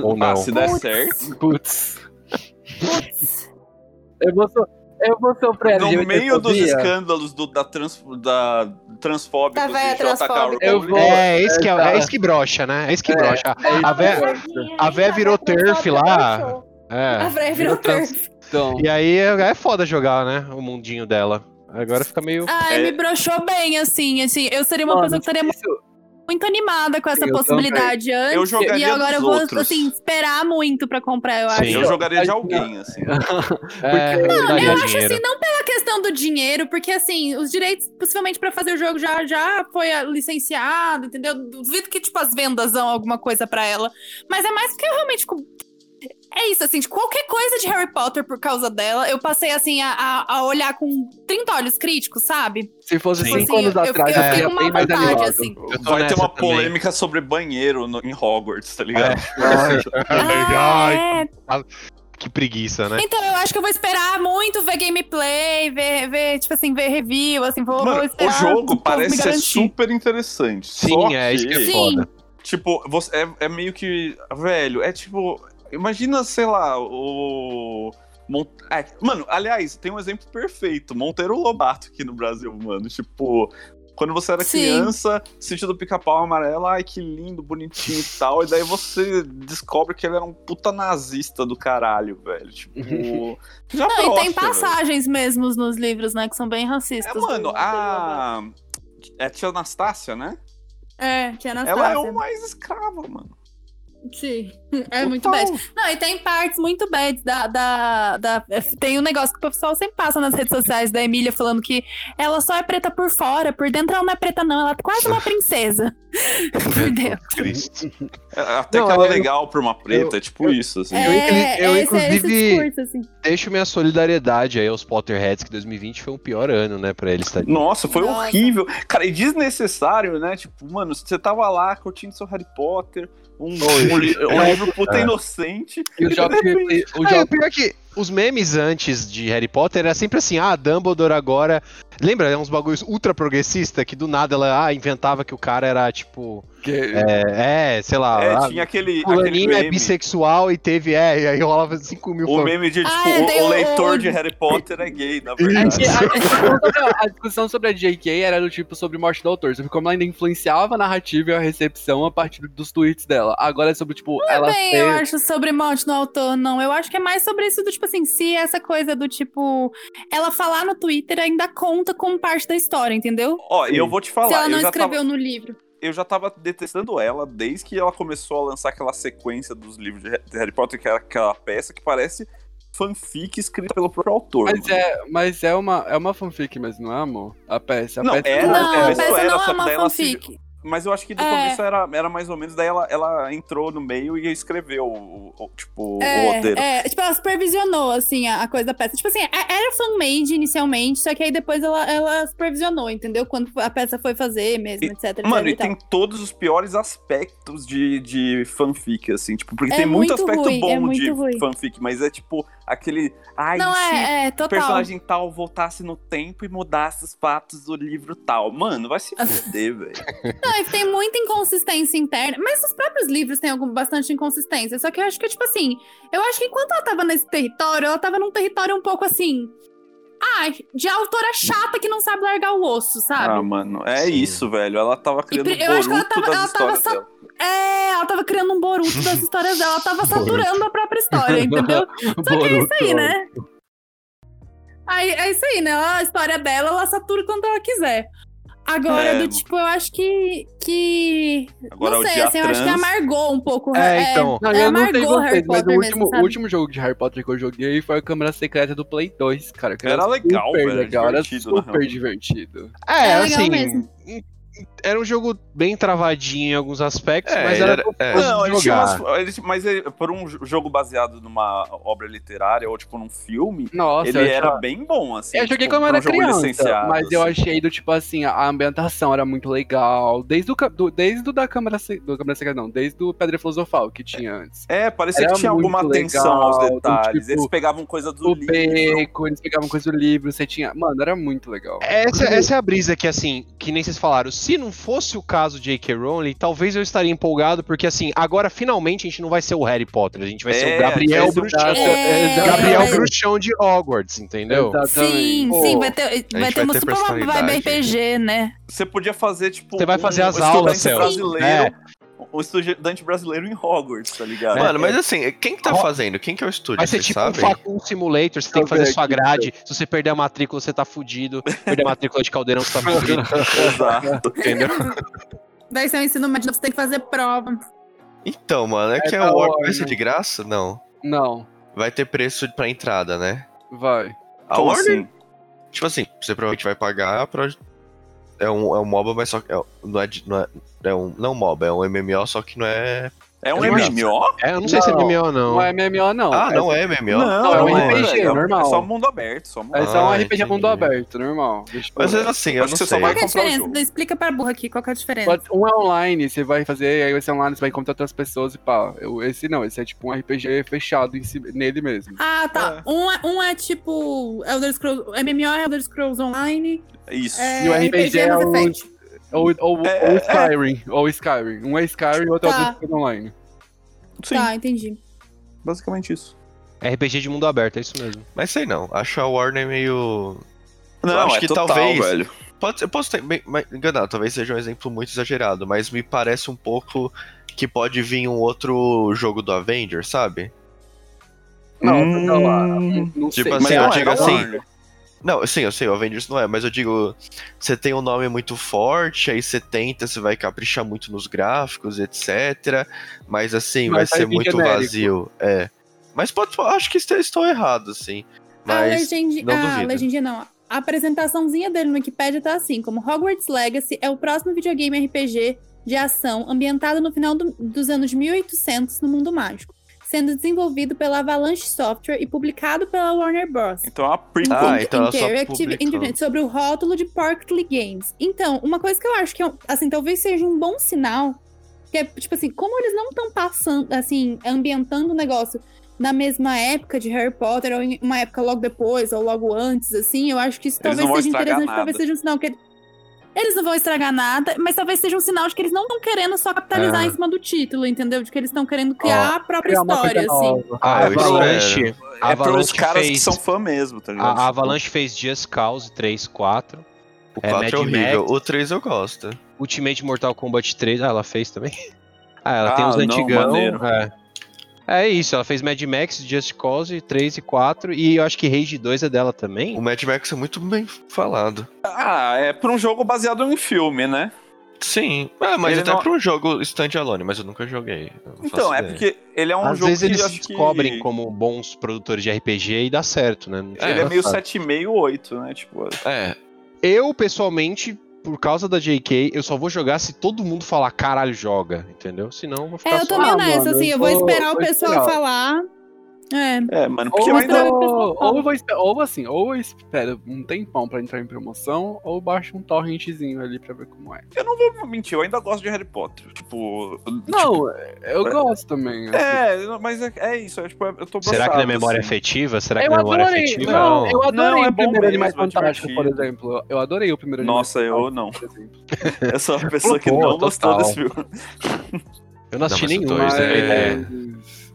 Ou não. Ah, se der Putz. certo. Putz. Putz. Eu vou, so... eu vou sofrer No meio dos escândalos do, da, trans, da transfóbica Da véia transfóbica. Eu vou- É, esse que é, Exato. é esse que brocha, né? É esse que É, brocha. A, a véia, a véia virou turf lá. A É. véia virou turf. Então, E aí é foda jogar, né? O mundinho dela. Agora fica meio. Ai, É. me broxou bem, assim, assim. Eu seria uma mano, pessoa que estaria isso- muito animada com essa Eu possibilidade antes. Eu jogaria e agora eu vou, outros. assim, esperar muito pra comprar, eu acho. Sim. Eu jogaria de Acho- alguém, assim. <laughs> É, Porque- eu acho dinheiro. assim, não pela questão do dinheiro, porque assim, os direitos, possivelmente, pra fazer o jogo já, já foi ah, licenciado, entendeu? Duvido que, tipo, as vendas dão alguma coisa pra ela. Mas é mais porque eu realmente fico. É isso, assim, de qualquer coisa de Harry Potter por causa dela, eu passei, assim, a, a- olhar com 30 olhos críticos, sabe? se fosse Sim. cinco Assim, anos eu- atrás, eu eu fiquei seria com uma bem mais vontade, animado. assim. Eu tô Vai ter uma também. polêmica sobre banheiro no- em Hogwarts, tá ligado? <laughs> Ah, Ai, é. Que preguiça, né? Então, eu acho que eu vou esperar muito ver gameplay, ver, ver tipo assim, ver review, assim, vou, vou Mano, o esperar. jogo povo parece ser super interessante. Sim, é isso que é Sim. foda. Tipo, você, é, é meio que. Velho, é tipo. Imagina, sei lá, o. É, mano, aliás, tem um exemplo perfeito. Monteiro Lobato aqui no Brasil, mano. Tipo, quando você era Sim. criança, do pica-pau amarelo, ai que lindo, bonitinho e tal. E daí você descobre que ele era um puta nazista do caralho, velho. Tipo. <laughs> já Não, e tem brocha, velho. passagens mesmo nos livros, né, que são bem racistas. É, mano, a. É a tia Anastácia, né? É, tia Ela Anastácia. é o mais escrava, mano. Sim, <laughs> é Total. muito bad. Não, e tem partes muito bad da, da, da- Tem um negócio que o pessoal sempre passa nas redes sociais da Emília falando que ela só é preta por fora, por dentro ela não é preta, não. Ela é quase uma <laughs> princesa. <laughs> por dentro. Cristo. É, Até Não, que ela é eu- legal pra uma preta, é tipo isso, assim. Eu, É, eu, esse, esse inclusive, discurso, assim. deixo minha solidariedade aí aos Potterheads, que 2020 foi um pior ano, né, pra eles. tadinho. Nossa, foi Nossa. horrível. Cara, e desnecessário, né? Tipo, mano, você tava lá curtindo seu Harry Potter, um, um, li- um É. livro puta inocente. E o <laughs> repente- o jogo o pior é que os memes antes de Harry Potter era sempre assim, ah, Dumbledore agora... Lembra, é uns bagulhos ultra progressista que do nada ela ah, inventava que o cara era, tipo... que- É, é, sei lá... É, ah, tinha aquele, aquele Fulaninho é bissexual e teve, é, e aí rolava 5 mil O fãs. meme de, tipo, Ah, é, tem o, o o- leitor o- de Harry Potter é gay, na É verdade. que a, discussão sobre a, JK era do tipo sobre morte do autor, sobre como ela ainda influenciava a narrativa e a recepção a partir dos tweets dela. Agora é sobre, tipo, ela Bem, ser... eu acho sobre morte no autor, não. Eu acho que é mais sobre isso do tipo assim, se essa coisa do tipo. Ela falar no Twitter ainda conta como parte da história, entendeu? Ó, e eu vou te falar, se ela não escreveu tava, no livro. eu já tava detestando ela desde que ela começou a lançar aquela sequência dos livros de Harry Potter, que é aquela peça que parece fanfic escrita pelo próprio autor. Mas é, mas é uma, é uma fanfic, mas não é, amor? A peça. A Não, peça era, não, é, a peça era, não é uma ela se- fanfic. Mas eu acho que do É. começo era, era mais ou menos, daí ela, ela entrou no meio e escreveu, o, o- tipo, o É, roteiro. é, tipo, ela supervisionou, assim, a, a coisa da peça. Tipo assim, era fan-made inicialmente, só que aí depois ela, ela supervisionou, entendeu? Quando a peça foi fazer mesmo, E- etc, etc Mano, e e tem todos os piores aspectos de, de fanfic, assim, tipo, porque É tem muito muito aspecto ruim, é bom muito de ruim. fanfic, mas é tipo aquele. Ai, Não, se é, é, o total. personagem tal voltasse no tempo e mudasse os fatos do livro tal. Mano, vai se <laughs> fuder, velho. Não, e tem muita inconsistência interna, mas os próprios livros têm algum, bastante inconsistência. Só que eu acho que, tipo assim, eu acho que enquanto ela tava nesse território, ela tava num território um pouco assim. Ah, de autora chata que não sabe largar o osso, sabe? Ah, mano, é isso, velho. Ela tava criando o eu acho que ela tava- das ela tava. É, ela tava criando um boruto das <laughs> histórias dela, ela tava saturando a própria história, entendeu? <laughs> Só que é isso aí, né? Aí, é isso aí, né? A história dela, ela satura quando ela quiser. Agora, É. do tipo, eu acho que. que... Agora, não sei, assim, eu acho que trans- amargou um pouco. É, então. Não, eu não sei amargou vocês, Harry mas o Potter último, mesmo, o sabe? último jogo de Harry Potter que eu joguei foi a Câmara Secreta do Play 2, cara. Que Era legal, super velho, legal, era super divertido. É, É legal assim. mesmo. Era um jogo bem travadinho em alguns aspectos, É, mas era, era- é. Não, ele tinha jogar. umas, ele- mas ele- por um jo- jogo baseado numa obra literária ou tipo num filme, Nossa, ele eu era achava- bem bom, assim. Eu joguei tipo, quando eu era um criança, mas eu assim. achei do tipo assim, a ambientação era muito legal. Desde o, do, desde o da Câmara, do Câmara Secreta, não, desde o Pedra Filosofal que tinha antes. É, parecia Era que tinha alguma atenção aos legal, do detalhes. tipo, Eles pegavam coisa do O livro. beco, eles pegavam coisa do livro, você tinha. Mano, era muito legal. Essa, essa é a brisa que, assim, que nem vocês falaram. Se não fosse o caso de J.K. Rowling, talvez eu estaria empolgado, porque, assim, agora finalmente a gente não vai ser o Harry Potter, a gente vai ser É, o Gabriel a gente vai Bruxão. ser o- É, Gabriel Bruxão de Hogwarts, entendeu? Sim, Pô, sim, vai ter, vai ter vai uma super vibe personalidade. RPG, né? Você podia fazer, tipo. Você vai fazer um as aulas, brasileiro. Um estudante brasileiro em Hogwarts, tá ligado? Mano, mas assim, quem que tá Ó, fazendo? Quem que é o estúdio? Vai ser tipo um sabem? Facum Simulator, você tem que fazer sua aqui, grade. Se você perder a matrícula, você tá fudido. Perder a matrícula de caldeirão, você tá <laughs> fudido. Exato. Entendeu? Vai ser um ensino médio, você tem que fazer prova. Então, mano, é, É que da a War vai ser né? de graça? Não. Não, Vai ter preço pra entrada, né? vai. A Como Warner, assim? tipo assim, você provavelmente vai pagar pra. É um, é um MOBA, mas só que. É, não é, não é, é um. Não MOBA, é um MMO, só que não é. É um É graça. MMO? É, eu não sei se é Não, MMO, não. Não é MMO, não. Ah, é, não é MMO? Não, é um é, RPG, é, normal. É só mundo aberto, só mundo É só um Ah, RPG mundo entendi. aberto, normal. Eu Mas assim, eu Acho não que você só sei. vai Qual que é a diferença? Explica pra burra aqui qual que é a diferença. Um é online, você vai fazer, aí vai ser online, você vai encontrar outras pessoas e pá. Eu- Esse não, esse é tipo um RPG fechado em si- nele mesmo. Ah, tá. Um, é, um é tipo Elder Scrolls, MMO é Elder Scrolls Online. Isso. É, E o RPG é Mass o- Effect. Ou, ou, É, ou é. Skyrim, ou Skyrim. Um é Skyrim e outro é Tá. Elder Scrolls Online. Sim, Tá, entendi. basicamente isso. RPG de mundo aberto, é isso mesmo. Mas sei não. Acho a Warner meio. Não, acho é que total, talvez- velho. Pode, eu posso ter mas- enganado, talvez seja um exemplo muito exagerado, mas me parece um pouco que pode vir um outro jogo do Avengers, sabe? Não, Hum, não, ah, não, não tipo sei. assim, Mas eu não, digo é assim, Warner. Não, sim, eu sei, o Avengers não é, mas eu digo, você tem um nome muito forte, aí você tenta, você vai caprichar muito nos gráficos, etc. Mas assim, Mas vai ser muito genérico. vazio. É. Mas pode, acho que est- estou errado, assim. A Mas legenda, não a duvido. legendinha não. A apresentaçãozinha dele no Wikipedia tá assim, como Hogwarts Legacy é o próximo videogame RPG de ação ambientado no final do- dos anos 1800 no mundo mágico, sendo desenvolvido pela Avalanche Software e publicado pela Warner Bros. Então uma prequel. Ah, então Interactive. Entertainment, sobre o rótulo de Portly Games. Então, uma coisa que eu acho que, é assim, talvez seja um bom sinal, que é, tipo assim, como eles não estão passando, assim, ambientando o negócio na mesma época de Harry Potter, ou em uma época logo depois, ou logo antes, assim, eu acho que isso Eles talvez seja interessante, nada. talvez seja um sinal que eles não vão estragar nada, mas talvez seja um sinal de que eles não estão querendo só capitalizar É. em cima do título, entendeu? De que eles estão querendo criar a própria história, assim. A Ah, eu Avalanche, a É pros Avalanche caras que fez, são fã mesmo, tá ligado? a, a Avalanche fez Just Cause 3, 4. O É, 4 é, Mad horrível, Max. o 3 eu gosto. Ultimate Mortal Kombat 3, ah, ela fez também. <laughs> Ah, ela tem Ah, os não, antigão. maneiro. É. É isso, ela fez Mad Max, Just Cause 3 e 4, e eu acho que Rage 2 é dela também. O Mad Max é muito bem falado. Ah, é pra um jogo baseado em filme, né? Sim, ah, mas Ele até não- pra um jogo standalone, mas eu nunca joguei. eu Então, é ideia. porque ele é um Às jogo vezes que eles descobrem que... como bons produtores de RPG e dá certo, né? Não Ele é meio sabe. 7,5, 8, né? Tipo, É, Eu, pessoalmente, por causa da JK, eu só vou jogar se todo mundo falar caralho, joga, entendeu? Senão eu vou ficar É, eu tô meio Ah, nessa, mano, assim, eu vou vou- esperar o pessoal esperar. falar. É. É, mano, porque Ou, eu ainda. então, ou, eu vou ou assim, ou eu espero um tempão pra entrar em promoção, ou baixo um torrentzinho ali pra ver como é. Eu não vou mentir, eu ainda gosto de Harry Potter. Tipo. Não, eu é- gosto também. assim. É, mas é, é isso, é, tipo, eu tô Será que não é broxado, memória assim. afetiva? Será que Eu é memória adorei, afetiva? não, eu adorei Não, é o bom primeiro Animais mesmo, é Fantásticos, por exemplo. Eu adorei o primeiro Nossa, eu não. <laughs> Eu sou uma pessoa que Pô, não gostou desse filme. Eu não assisti Não, nenhum. dois mas é- é-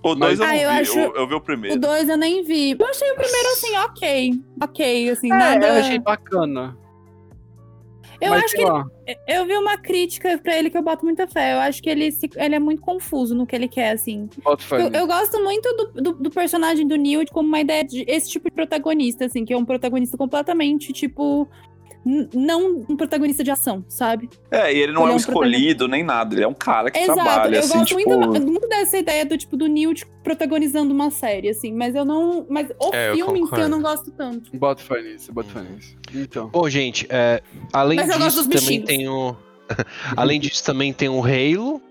O dois eu não Ah, eu vi, acho- eu, eu vi o O primeiro. 2 eu nem vi. Eu achei o primeiro, assim, ok. Ok, assim, É, nada. eu achei bacana. Eu Mas, acho que Eu vi uma crítica pra ele que eu boto muita fé. Eu acho que ele, se- ele é muito confuso no que ele quer, assim. boto fé Eu, eu gosto muito do, do, do personagem do Neil como uma ideia de esse tipo de protagonista, assim, que é um protagonista completamente, tipo. Não um protagonista de ação, sabe? É, e ele não Ele é é um escolhido nem nada, ele é um cara que Exato. trabalha, eu assim, gosto tipo. muito, muito dessa ideia do tipo do Neil tipo, protagonizando uma série, assim. Mas eu não. Mas o É, eu filme em si eu concordo. não gosto tanto. Boto fé nisso, boto fé nisso. Então. Bom, gente, é, além Mas eu gosto disso, também tem o. <laughs> além disso, também tem o Halo.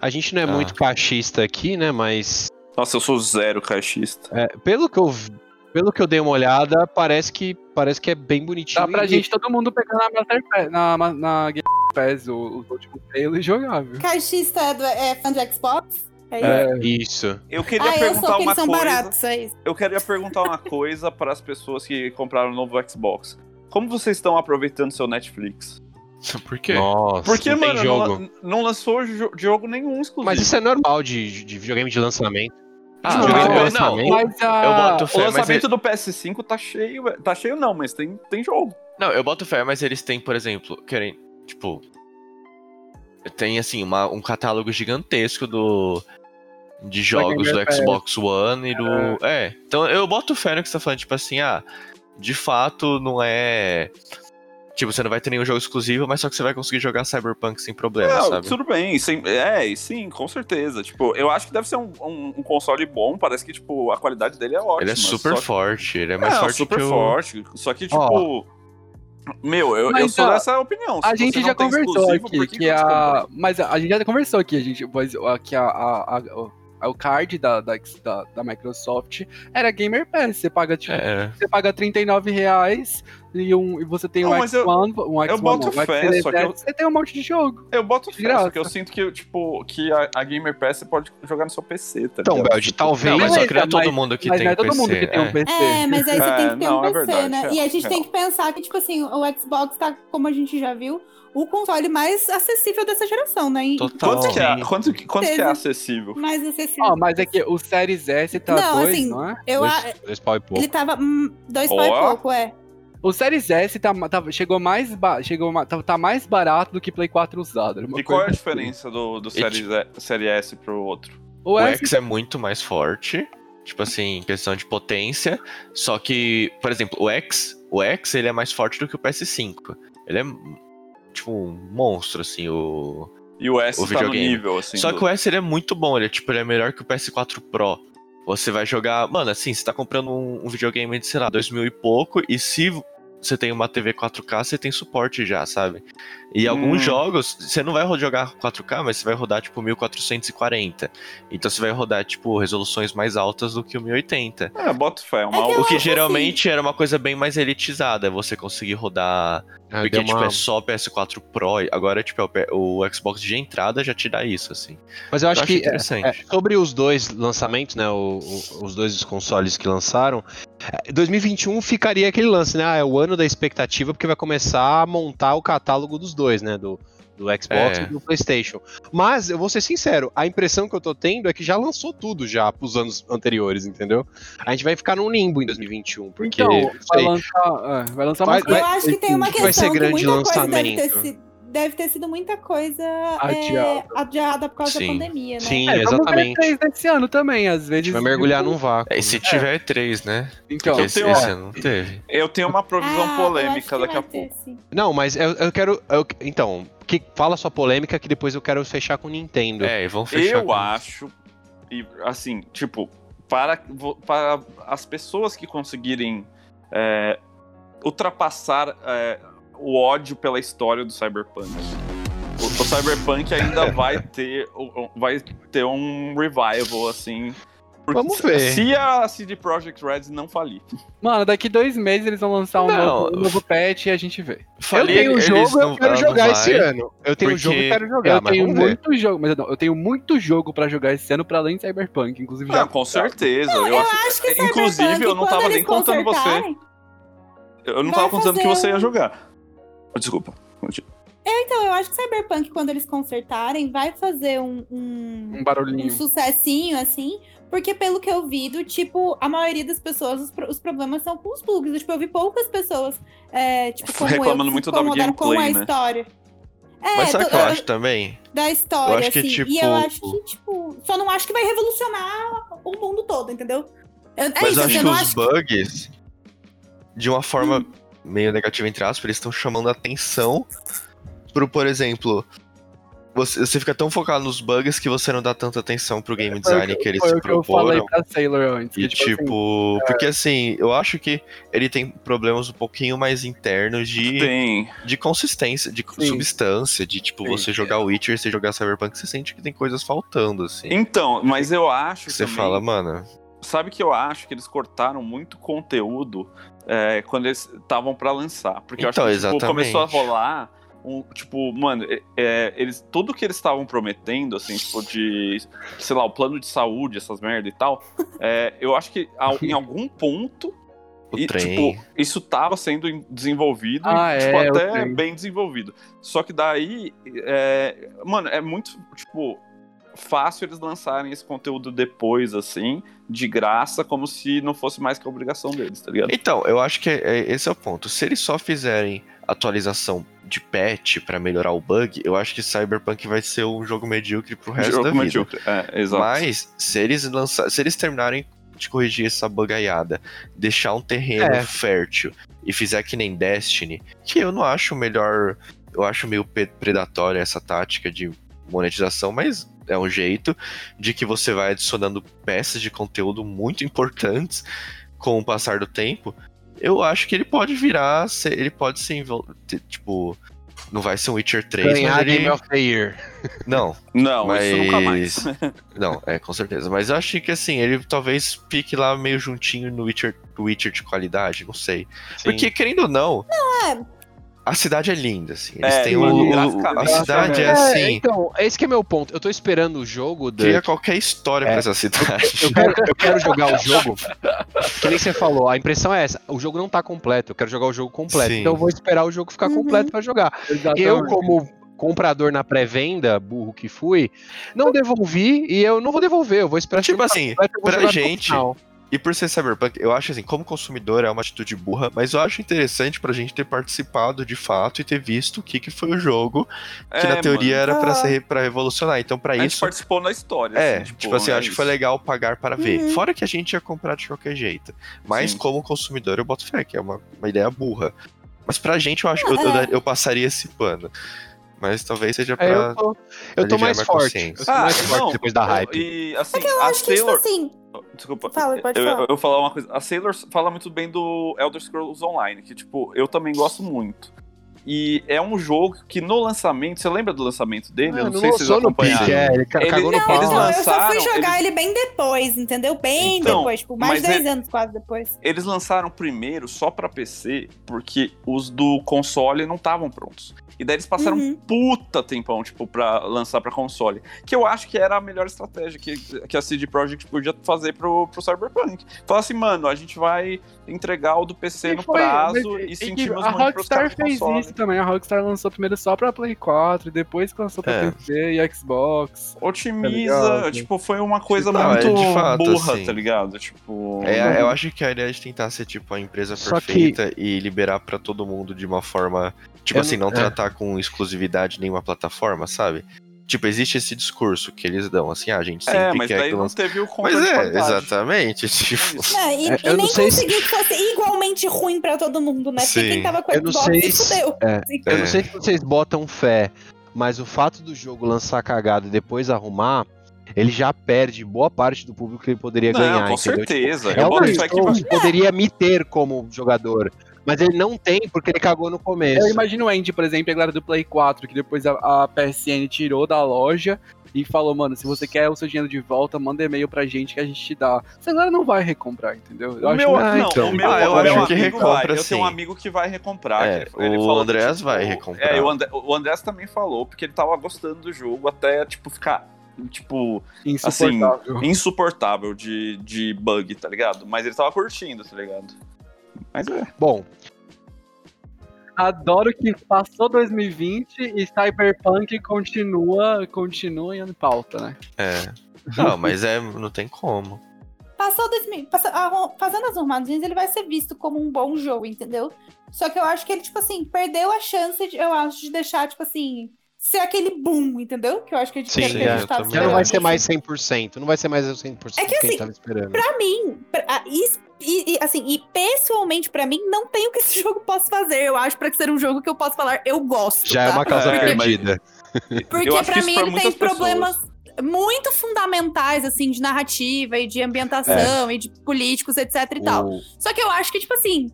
A gente não é Ah. muito cachista aqui, né? Mas Nossa, eu sou zero caixista. é, pelo que eu vi- pelo que eu dei uma olhada, parece que parece que é bem bonitinho. Dá pra e- gente todo mundo pegar na Master Pass, na, na, na Game Pass o- os últimos Halo e jogar, viu? Caixista é, do, é fã de Xbox? É isso? É, Isso. Eu queria ah, eu perguntar sou que uma coisa. baratos, é isso. Eu queria perguntar uma coisa para as pessoas que compraram o novo Xbox. Como vocês estão aproveitando seu Netflix? <laughs> Por quê? Nossa, Porque, não tem mano, jogo. Não, não lançou jo- jogo nenhum exclusivo. Mas isso é normal de, de videogame de lançamento. Ah, Não, eu- não, mas a... eu boto O fé, mas lançamento ele- do PS5 tá cheio. velho. Tá cheio não, mas tem, tem jogo. Não, eu boto fé, mas eles têm, por exemplo, querem, tipo, tem assim uma, um catálogo gigantesco do de jogos do Pass. Xbox One e do, é. Então eu boto fé no que você tá falando, tipo assim, ah, de fato não é Tipo, você não vai ter nenhum jogo exclusivo, mas só que você vai conseguir jogar Cyberpunk sem problema, Não, sabe? tudo bem, sim, é, sim, com certeza. Tipo, eu acho que deve ser um, um- um console bom, parece que, tipo, a qualidade dele é ótima. Ele é super que- forte, ele é mais é, forte super que o... forte. Só que, tipo. Ó. Meu, eu, eu Mas, sou ó, dessa opinião. Se A gente já conversou aqui que, eu a. Mas a gente já conversou aqui, a gente. Mas que a, a, a- a- o card da, da, da, Microsoft era Gamer Pass. Você paga, tipo, É. você paga 39 reais e, um, e você tem Não, um mas eu- X1, um eu X1, boto um fé, X7, só que eu- você tem um monte de jogo. Eu boto fé, graça. só que eu sinto que, tipo, que a, a Gamer Pass você pode jogar no seu PC, tá Então? Belde, talvez. Não, mas só que não é todo mas- mundo que mas tem é todo PC, mundo que tem é. um PC. É, mas aí você É, tem que ter não, um é PC, verdade, né? é, e a gente é. tem que pensar que, tipo assim, o Xbox tá, como a gente já viu, o console mais acessível dessa geração, né? Total. Quanto que é, quanto, quanto que é acessível? Mais acessível. Mas é que o Series S tá Não, dois, assim, não é? eu, dois, dois pau e pouco. ele tava hum, dois Ó. pau e pouco, é. O Series S tá, tá- chegou mais ba- chegou tá, tá mais barato do que Play 4 usado. E qual é a assim. diferença do, do E Series, E- Série S pro outro? O O S X é muito mais forte, tipo assim, em questão de potência, só que, por exemplo, o X, o X ele é mais forte do que o PS5. Ele é tipo um monstro assim, o E o S O tá no videogame. nível, assim. Só do- que o S ele é muito bom, ele é tipo, ele é melhor que o PS4 Pro. Você vai jogar, mano, assim, você tá comprando um, um videogame de, sei lá, dois mil e pouco, e se você tem uma TV 4K, você tem suporte já, sabe? E alguns Hum. jogos, você não vai jogar 4K, mas você vai rodar tipo 1440. Então você vai rodar tipo resoluções mais altas do que o 1080. É, boto fé. Uma... É que O que geralmente era uma coisa bem mais elitizada, é você conseguir rodar. Ah, Porque tipo, uma- é só PS4 Pro. Agora, tipo, é o Xbox de entrada já te dá isso, assim. Mas eu acho Eu acho que é, interessante. é, sobre os dois lançamentos, né, o- o- os dois consoles que lançaram, é, 2021 ficaria aquele lance, né? Ah, é o ano da expectativa porque vai começar a montar o catálogo dos dois, né, do, do Xbox É. e do PlayStation. Mas eu vou ser sincero, a impressão que eu tô tendo é que já lançou tudo já pros anos anteriores, entendeu? A gente vai ficar num limbo em 2021, porque Então, vai lançar, é, vai lançar Vai- mais vai- eu acho que tem uma vai questão ser que grande muita coisa deve ter, lançamento. Deve ter sido muita coisa Adiada. é, adiada por causa Sim. da pandemia, né? Sim, É, vamos ver exatamente. três desse ano também, às A vezes. gente vai mergulhar num vácuo. É, e se tiver três, né? Então, Porque esse, tenho- esse ano não teve. Eu tenho uma provisão Ah, eu polêmica daqui a pouco. sim. Não, mas eu, eu quero. eu- então, que, fala sua polêmica que depois eu quero fechar com o Nintendo. É, e vão fechar. Eu com- acho, e assim, tipo, para, para as pessoas que conseguirem é, ultrapassar é, o ódio pela história do Cyberpunk. O, o Cyberpunk ainda <laughs> vai ter, vai ter um revival, assim. Porque Vamos se- ver. Se a CD Projekt Red não falir. Mano, daqui dois meses eles vão lançar um, Não. novo, um novo patch e a gente vê. Eu tenho o eles jogo, não- eu quero jogar vai, esse ano. Eu tenho o jogo e quero jogar, eu mas tenho vamos ver. muito jogo, mas não, eu tenho muito jogo pra jogar esse ano pra além de Cyberpunk, inclusive já. Não, com certeza. Não, eu, eu acho, acho que Inclusive, eu não tava nem contando você. Eu não tava contando que você ia um- jogar. Desculpa. continua. Então, eu acho que Cyberpunk, quando eles consertarem, vai fazer um, um, Um um barulhinho. sucessinho, assim. Porque, pelo que eu vi, do tipo, a maioria das pessoas, os, pro- os problemas são com os bugs. Tipo, eu vi poucas pessoas, é, tipo, como Reclamando eu, que se muito da incomodaram com a gameplay, né? história. É, Mas sabe o que eu acho também? da história, Eu acho que, assim. tipo- E eu acho que, tipo, só não acho que vai revolucionar o mundo todo, entendeu? Eu, é Mas isso, eu acho eu que os acho bugs, de uma forma Hum. Meio negativa, entre aspas, eles estão chamando a atenção pro, por exemplo, você, você fica tão focado nos bugs que você não dá tanta atenção pro game design que eles Foi que eu falei proporam. pra Sailor antes. E que, tipo, assim, tipo, porque assim, eu acho que ele tem problemas um pouquinho mais internos de, Tem. de consistência, de Sim. substância, de tipo, Sim. você jogar Witcher, você jogar Cyberpunk, você sente que tem coisas faltando, assim. Então, mas eu acho Que você também- fala, mano, Sabe que eu acho que eles cortaram muito conteúdo é, quando eles estavam pra lançar. Porque eu Então, acho que tipo, começou a rolar um. Tipo, mano, é, é, eles, tudo que eles estavam prometendo, assim, tipo, de. Sei lá, o plano de saúde, essas merda e tal. é, eu acho que em algum ponto. <laughs> o e, trem. tipo, isso tava sendo desenvolvido Ah, e, tipo, é, até bem desenvolvido. Só que daí, é, mano, é muito, tipo, fácil eles lançarem esse conteúdo depois, assim, de graça, como se não fosse mais que a obrigação deles, tá ligado? Então, eu acho que é- é- esse é o ponto. Se eles só fizerem atualização de patch pra melhorar o bug, eu acho que Cyberpunk vai ser um jogo medíocre pro resto Jogo da vida. medíocre, É, exato. Mas se eles lançar, se eles terminarem de corrigir essa bugaiada, deixar um terreno É. fértil e fizer que nem Destiny, que eu não acho o melhor, eu acho meio predatória essa tática de monetização, mas é um jeito de que você vai adicionando peças de conteúdo muito importantes com o passar do tempo. Eu acho que ele pode virar, ser- ele pode ser tipo, não vai ser um Witcher 3, Ganhar mas ele Game of the Year. não, Não, mas... isso nunca mais. <laughs> Não, é, com certeza. Mas eu achei que assim, ele talvez fique lá meio juntinho no Witcher, Witcher de qualidade, não sei. Porque, querendo ou não, a cidade é linda, assim. Eles É, têm mano, o, A cidade é É, assim. então, esse que é meu ponto. Eu tô esperando o jogo da. Cria qualquer história É. pra essa cidade. Eu quero, eu quero jogar o jogo. Que nem você falou, a impressão é essa. O jogo não tá completo. Eu quero jogar o jogo completo. Sim. Então eu vou esperar o jogo ficar Uhum. completo pra jogar. Exatamente. Eu, como comprador na pré-venda, burro que fui, não <laughs> devolvi e eu não vou devolver. Eu vou esperar Tipo jogo assim, pra gente. E por ser Cyberpunk, eu acho assim, como consumidor é uma atitude burra, mas eu acho interessante pra gente ter participado de fato e ter visto o que, que foi o jogo, que É, na teoria mano. era pra, Ah. ser, pra revolucionar. Então, pra A gente isso. participou na história. É, assim, tipo, assim, eu é acho que foi legal pagar para ver. Uhum. Fora que a gente ia comprar de qualquer jeito. Mas Sim. como consumidor, eu boto fé, que é uma, uma ideia burra. Mas pra gente, eu acho que eu, eu, É. eu passaria esse pano. Mas talvez seja pra. É, eu tô, eu tô mais forte. Eu tô mais forte depois da eu- hype. E, assim, É que eu a acho que, tipo assim. Desculpa. Fala, pode eu, falar. eu, eu vou falar uma coisa. A Sailor fala muito bem do Elder Scrolls Online, que, tipo, eu também gosto muito. E é um jogo que no lançamento, você lembra do lançamento dele? eu Ah, não, sei se vocês acompanharam. pique, é, ele ca- Ele- cagou no eles pau. Não, eu só fui lançaram- jogar eles- ele bem depois, entendeu? Bem Então, depois, tipo, mais de 10 é- anos quase depois. Eles lançaram primeiro só pra PC, porque os do console não estavam prontos. E daí eles passaram Uhum. um puta tempão, tipo, pra lançar pra console. Que eu acho que era a melhor estratégia que, que a CD Projekt podia fazer pro, pro Cyberpunk. Falar assim, mano, a gente vai entregar o do PC E no foi, prazo mas- e e sentimos a muito Rockstar fez console. isso também. A Rockstar lançou primeiro só pra Play 4, e depois que lançou pra É. PC e Xbox. Otimiza, Tá tipo, foi uma coisa Não, é muito de fato, burra, assim. tá ligado? Tipo. É, eu acho que a ideia de tentar ser tipo a empresa Só que- perfeita e liberar pra todo mundo de uma forma, tipo Eu assim, não- não é. tratar com exclusividade nenhuma plataforma, sabe? Tipo, existe esse discurso que eles dão, assim, ah, a gente sempre É, mas quer daí que não teve o Mas é, exatamente, <laughs> tipo... É, e, É, e eu não nem sei se- que fosse igualmente ruim pra todo mundo, né? Porque Sim. quem tava com não Xbox se fudeu. é, Assim. Eu É. não sei se vocês botam fé, mas o fato do jogo lançar cagada e depois arrumar, ele já perde boa parte do público que ele poderia Não, ganhar. com entendeu? certeza. Tipo, Eu boto Elder fé que poderia me ter como jogador. Mas ele não tem porque ele cagou no começo. Eu imagino o Andy, por exemplo, a galera do Play 4, que depois a, a PSN tirou da loja e falou, mano, se você quer o seu dinheiro de volta, manda e-mail pra gente que a gente te dá. Essa galera não vai recomprar, entendeu? Eu O acho meu, que- Ah, não, então. o meu, Ah, eu o meu acho que amigo recompra, vai. Eu sim. tenho um amigo que vai recomprar. É, que ele o falou que, Andrés tipo, vai recomprar. É, o, André, o Andrés também falou, porque ele tava gostando do jogo até, tipo, ficar, tipo, assim, Insuportável. insuportável de, de bug, tá ligado? Mas ele tava curtindo, tá ligado? Mas é. Bom, Adoro que passou 2020 e Cyberpunk continua, continua em pauta, né? É. Não, mas é. Não tem como. Passou 2000. passa- a- fazendo as arrumadinhas, ele vai ser visto como um bom jogo, entendeu? Só que eu acho que ele, tipo assim, perdeu a chance, de, eu acho, de deixar, tipo assim, ser aquele boom, entendeu? Que eu acho que a gente, sim, que a gente é, tava eu também. já não vai ser mais 100%. Não vai ser mais o 100% É que que a assim, gente tava esperando. Pra mim, pra- a- is- e, e, assim, e pessoalmente pra mim, não tem o que esse <laughs> jogo possa fazer. Eu acho pra ser um jogo que eu posso falar, eu gosto. Já é tá? uma causa É, mas- perdida. Porque eu que pra mim pra ele tem muitas pessoas. problemas muito fundamentais, assim, de narrativa e de ambientação É. e de políticos, etc e tal. O- Só que eu acho que, tipo assim,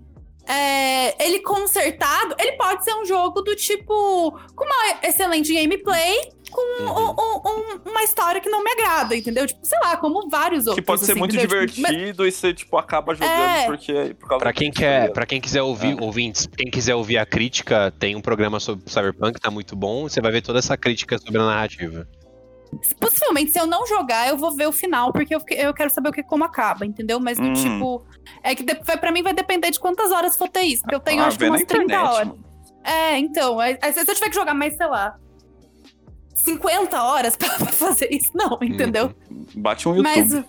é, ele consertado, ele pode ser um jogo do tipo, com uma excelente gameplay, com Uhum. um- um- uma história que não me agrada, entendeu? Tipo, sei lá, como vários outros. Que pode ser assim, muito entendeu? Tipo, mas- divertido e você, tipo, acaba jogando É. porque, por causa Pra quem quer, para quem quiser ouvir, ouvintes, quem quiser ouvir a crítica, tem um programa sobre Cyberpunk, tá muito bom. Você vai ver toda essa crítica sobre a narrativa. Possivelmente, se eu não jogar, eu vou ver o final, porque eu, eu quero saber o que, como acaba, entendeu? Mas do Hum. tipo. É que vai- pra mim vai depender de quantas horas for ter isso. Porque eu tenho Ah, acho que umas 30 internet, horas. mano. É, então. é- é, se eu tiver que jogar mais, sei lá. 50 horas <laughs> pra, pra fazer isso, não, entendeu? Bate um YouTube. Mas.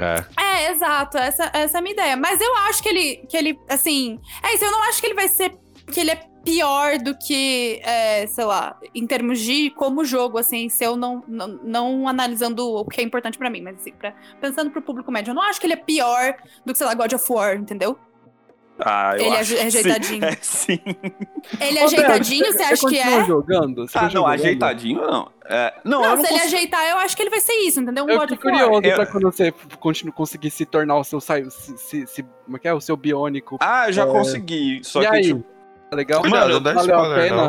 É. É, exato, essa, essa é a minha ideia. Mas eu acho que ele, que ele, assim. É isso, eu não acho que ele vai ser. Que ele é pior do que, é, sei lá, em termos de como jogo, assim, se eu não, não, não analisando o que é importante pra mim, mas assim, pra, pensando pro público médio, eu não acho que ele é pior do que, sei lá, God of War, entendeu? Ah, eu Ele é acho que ajeitadinho. Sim. É, sim. Ele é ajeitadinho, você acha que é? jogando? Você Ah, não, continua jogando? ajeitadinho não. É, não, Não, eu não se ele ajeitar, eu acho que ele vai ser isso, entendeu? Um Eu War. curioso Eu- pra quando você continu- conseguir se tornar o seu. sai- Se, se, se- como é que é? O seu biônico. Ah, eu já É. consegui. Só e que, aí? tipo, Tá legal? Cuidado, Mano, não dá valeu a spoiler, pena?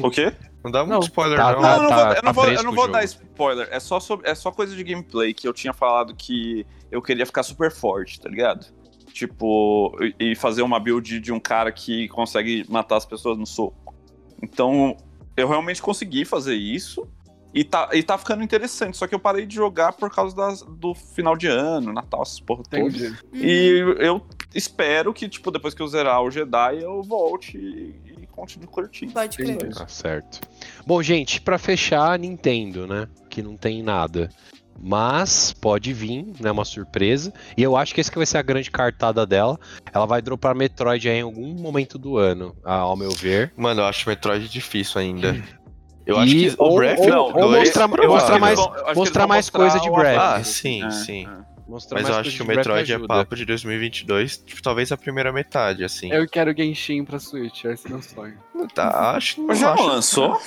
não. o quê? Não dá muito Não. spoiler, Tá, não. tá. Não, eu não vou, eu não vou, eu fresco não o vou jogo. dar spoiler. É só, sobre, é só coisa de gameplay que eu tinha falado que eu queria ficar super forte, tá ligado? Tipo, e e fazer uma build de um cara que consegue matar as pessoas no soco. Então, eu realmente consegui fazer isso. E tá, e tá ficando interessante. Só que eu parei de jogar por causa das, do final de ano, Natal, essas porra todas. Entendi. E eu espero que, tipo, depois que eu zerar o Jedi, eu volte e, e continue curtindo. Pode crer. Tá certo. Bom, gente, pra fechar, Nintendo, né? Que não tem nada. Mas pode vir, né? Uma surpresa. E eu acho que esse que vai ser a grande cartada dela. Ela vai dropar Metroid aí em algum momento do ano, ao meu ver. Mano, eu acho Metroid difícil ainda. Eu E- acho que o ou- Breath ou- não, ou dois, mostrar- mostrar mais- mostrar mais coisa de o Breath. Ah, sim, é, sim. é. Mostrar Mas mais eu acho que o Metroid é papo de 2022, tipo, talvez a primeira metade, assim. Eu quero Genshin pra Switch, esse é meu sonho. Tá, acho que não Já acho- lançou?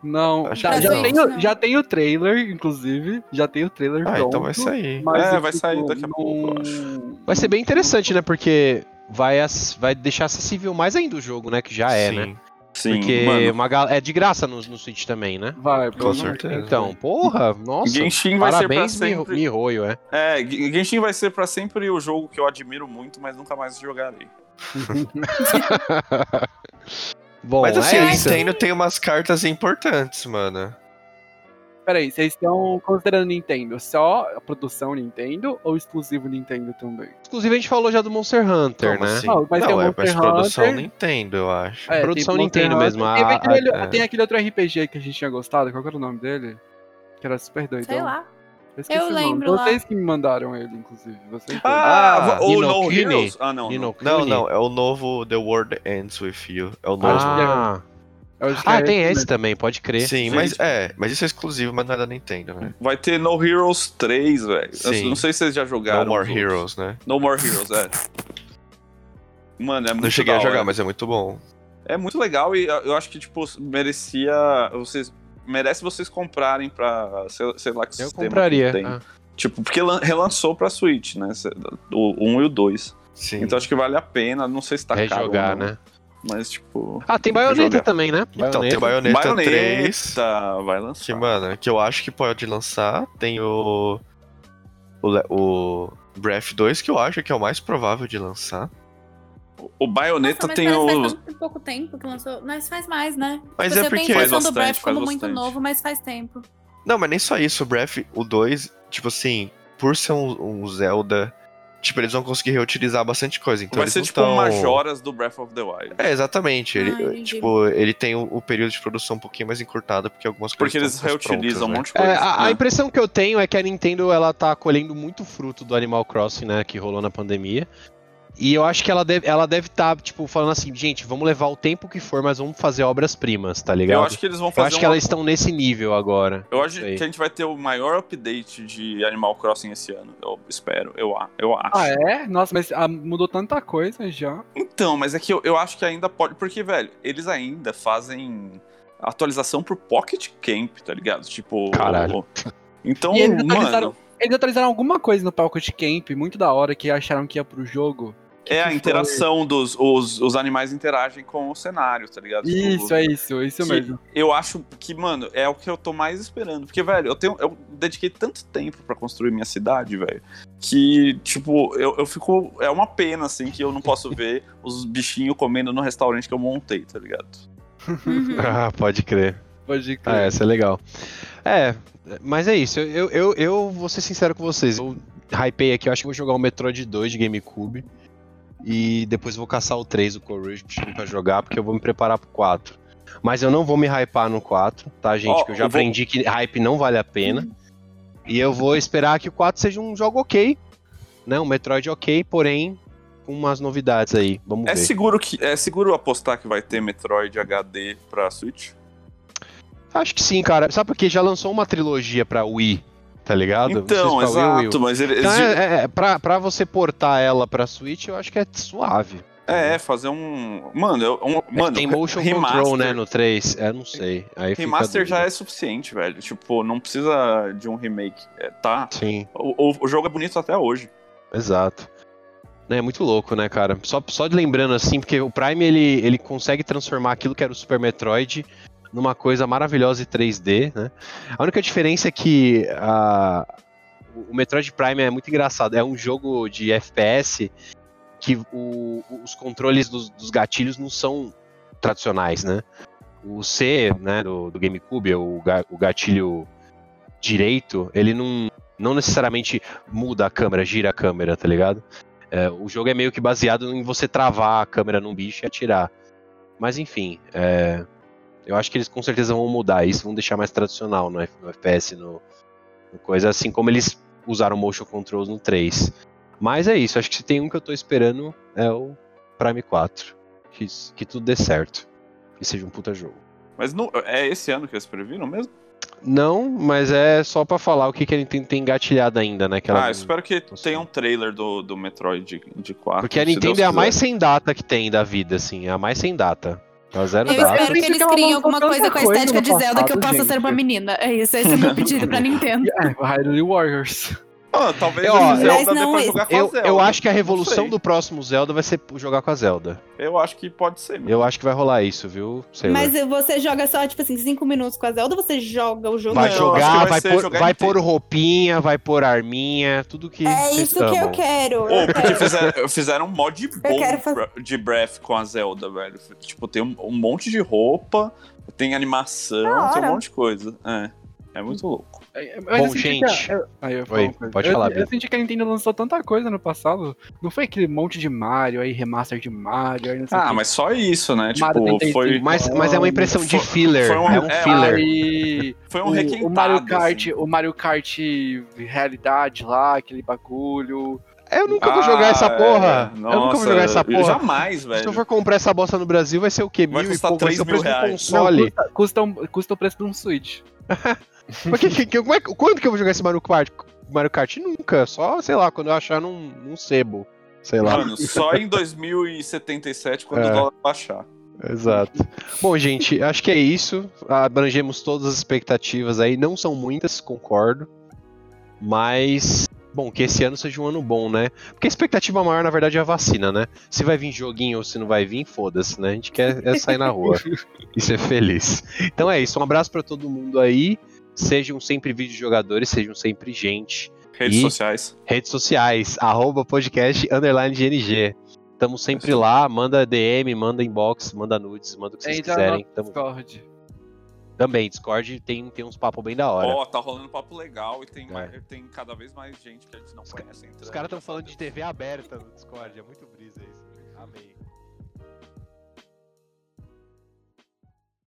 Não, Acho tá, que já, não. tem, o- já tem o trailer, inclusive. Já tem o trailer Ah, pronto. então vai sair. mas, É, tipo, vai sair daqui a pouco, eu não- Vai ser bem interessante, né? Porque vai, vai deixar acessível mais ainda o jogo, né? Que já é, Sim. né? Sim, Porque mano. uma gal- é de graça no, no Switch também, né? Vai, Com certeza. Então, porra, nossa. Genshin vai parabéns, ser pra Mi- sempre. Mihoyo, é. É, Genshin vai ser pra sempre o jogo que eu admiro muito, mas nunca mais jogarei. <laughs> Bom, Mas assim, é a isso. Nintendo tem umas cartas importantes, mano. Peraí, vocês estão considerando Nintendo só a produção Nintendo ou exclusivo Nintendo também? Inclusive, a gente falou já do Monster Hunter, Como né? assim? Não, mas tem não, o é Monster mas produção Hunter. Nintendo, eu acho. É, Produção tem Nintendo Hunter. mesmo, a- Teve aquele, a- tem aquele outro RPG que a gente tinha gostado, qual que era o nome dele? Que era super doido. Sei lá. Eu nome. lembro lá. Vocês que me mandaram ele, inclusive. Vocês Ah, Ah, o No? Heroes? Ah, não. Não. Não, é o novo The World Ends With You. É o novo. Ah, Eu acho que ah é tem esse também, pode crer. Sim, mas é, mas isso é exclusivo, mas não é da Nintendo, né? Vai ter No Heroes 3, velho. Eu Sim. Não sei se vocês já jogaram. No More outros. Heroes, né? No More Heroes, é. Mano, é muito Não cheguei a jogar, hora. mas é muito bom. É muito legal e eu acho que, tipo, merecia. Vocês. Merece vocês comprarem pra. Sei, sei lá que Eu sistema compraria. que tem. ah. Tipo, porque lan- relançou pra Switch, né? O 1 e o 2. Sim. Então acho que vale a pena. Não sei se tá É caro. jogar, ou não, né? Mas, tipo. Ah, tem baioneta também, né? Então, tem Bayonetta, Bayonetta 3. vai lançar. Que, mano, que eu acho que pode lançar. Tem o. O, o Breath 2, que eu acho que é o mais provável de lançar. O Bayonetta Nossa, mas tem o. faz tanto pouco tempo que lançou. Mas faz mais, né? Mas Tipo, é eu tenho porque- a impressão Faz do Breath bastante, como muito bastante. novo, mas faz tempo. Não, mas nem só isso. O Breath, o 2, tipo assim, por ser um, um Zelda. Tipo, eles vão conseguir reutilizar bastante coisa. Então vai eles ser tipo tão... um Majoras do Breath of the Wild. É, exatamente. Ele, Ah, entendi. tipo, ele tem o, o período de produção um pouquinho mais encurtado, porque algumas coisas Porque eles reutilizam um prontas, né? monte de coisa. É, a, a né? impressão que eu tenho é que a Nintendo ela tá colhendo muito fruto do Animal Crossing, né, que rolou na pandemia. E eu acho que ela deve ela deve estar, tipo, falando assim, gente, vamos levar o tempo que for, mas vamos fazer obras-primas, tá ligado? Eu acho que eles vão Eu fazer acho que uma- elas estão nesse nível agora. Eu acho que a gente vai ter o maior update de Animal Crossing esse ano. Eu espero, eu, a- eu acho. Ah, é? Nossa, mas ah, mudou tanta coisa já. Então, mas é que eu, eu acho que ainda pode. Porque, velho, eles ainda fazem atualização pro Pocket Camp, tá ligado? Tipo. Caralho. Então, E eles mano. atualizaram, eles atualizaram alguma coisa no Pocket Camp, muito da hora, que acharam que ia pro jogo. Que É que a foi? interação dos. Os, os animais interagem com o cenário, tá ligado? Tipo, Isso, é isso, isso que mesmo. Eu acho que, mano, é o que eu tô mais esperando. Porque, velho, eu tenho. Eu dediquei tanto tempo pra construir minha cidade, velho. Que, tipo, eu, eu fico. É uma pena, assim, que eu não posso <laughs> ver os bichinhos comendo no restaurante que eu montei, tá ligado? Uhum. <laughs> Ah, pode crer. Pode Ah, crer. essa é legal. É, mas é isso. Eu, eu, eu vou ser sincero com vocês. Eu hypei aqui, eu acho que vou jogar o Metroid 2 de GameCube. E depois vou caçar o 3, o Courage, pra jogar, porque eu vou me preparar pro 4. Mas eu não vou me hypar no 4, tá, gente? Ó, que eu já eu vou- aprendi que hype não vale a pena. E eu vou esperar que o 4 seja um jogo ok. Né? Um Metroid ok, porém com umas novidades aí. Vamos É ver. seguro, que, é seguro apostar que vai ter Metroid HD pra Switch? Acho que sim, cara. Sabe porque já lançou uma trilogia pra Wii, tá ligado? Então, Wii U. exato, mas ele- Então, eles- é, é, pra, pra você portar ela pra Switch, eu acho que é suave. É, é, fazer um. Mano, eu, um, É mano tem motion remaster, control, né, no 3. É, não sei. Aí Remaster já é suficiente, velho. Tipo, não precisa de um remake. É, tá. Sim, O, o- o jogo é bonito até hoje. exato. É muito louco, né, cara? Só, só de lembrando assim, porque o Prime ele, ele consegue transformar aquilo que era o Super Metroid numa coisa maravilhosa e 3D, né? A única diferença é que a, o Metroid Prime é muito engraçado. É um jogo de FPS que o- os controles dos, dos gatilhos não são tradicionais, né? O C, né, do, do GameCube, o, ga- o gatilho direito, ele não, não necessariamente muda a câmera, gira a câmera, tá ligado? É, o jogo é meio que baseado em você travar a câmera num bicho e atirar. Mas enfim, é, eu acho que eles com certeza vão mudar isso, vão deixar mais tradicional no, F- no FPS, no, no coisa, assim como eles usaram motion controls no 3. Mas é isso, acho que se tem um que eu tô esperando é o Prime 4. Que, que tudo dê certo. Que seja um puta jogo. Mas não, é esse ano que eles previram mesmo? Não, mas é só pra falar o que, que ele tem, tem engatilhado ainda, né? ah, eu espero que tenha um trailer do, do Metroid de, de 4. Porque a Nintendo Deus é a quiser. mais sem data que tem da vida, assim. É a mais sem data. É zero Eu data. espero que eles criem alguma coisa com a estética de Zelda que eu passado, possa ser gente. uma menina. É isso, esse é o meu pedido pra Nintendo. <laughs> É, Hyrule Warriors. Ah, talvez Eu, ó, Zelda não pra esse. jogar com a Zelda. eu acho que a revolução do próximo Zelda vai ser jogar com a Zelda. Eu acho que pode ser. mano. Eu acho que vai rolar isso, viu? Sei lá. Mas você joga só, tipo assim, cinco minutos com a Zelda ou você joga o jogo? Vai Não, jogar, vai vai, pôr, jogar vai pôr roupinha, vai pôr arminha, tudo que. É isso que eu quero. Eu porque quero. fizeram, fizeram um mod bom fazer- de Breath com a Zelda, velho. Tipo, tem um, um monte de roupa, tem animação, tem um monte de coisa. É, é muito louco. Bom, eu senti gente. a- eu- Aí eu Oi, pode eu, falar, Eu Bia. senti que a Nintendo lançou tanta coisa no passado. Não foi aquele monte de Mario, aí remaster de Mario, aí não sei o Ah, mas só isso, né? Mario Tipo, 35. foi, Mas, mas é uma impressão de Foi- filler. foi um- é um é, filler. Aí, foi um o, requentado. o Mario Kart, assim. o Mario Kart realidade lá, aquele bagulho. Eu nunca vou Ah, jogar essa porra. é. eu nunca vou Nossa, jogar essa porra. Jamais, Se velho. eu for comprar essa bosta no Brasil, vai ser o quê? Vai Mil e custar pouco? Vai 3 ser o preço mil do reais. console. Não, custa, custa, um- custa o preço de um Switch. <laughs> Mas que, que, que, como é quando que eu vou jogar esse Mario Kart? Mario Kart nunca. Só, sei lá, quando eu achar num, num sebo. Sei lá. Mano, só em 2077, quando É. o dólar baixar. Exato. Bom, gente, acho que é isso. Abrangemos todas as expectativas aí. Não são muitas, concordo. Mas bom, que esse ano seja um ano bom, né? Porque a expectativa maior, na verdade, é a vacina, né? Se vai vir joguinho ou se não vai vir, foda-se, né? A gente quer é sair na rua <laughs> e ser feliz. Então é isso, um abraço pra todo mundo aí. Sejam sempre videojogadores, sejam sempre gente. Redes E- sociais. Redes sociais, arroba podcast underline GNG. Tamo sempre lá, manda DM, manda inbox, manda nudes, manda o que vocês Entra no quiserem. Tamo... Discord. Também, Discord tem, tem uns papos bem da hora. Ó, tá rolando papo legal e tem, É. mais- tem cada vez mais gente que a gente não conhece. entrando. Os caras estão falando de TV aberta no Discord, é muito brisa isso. Amei.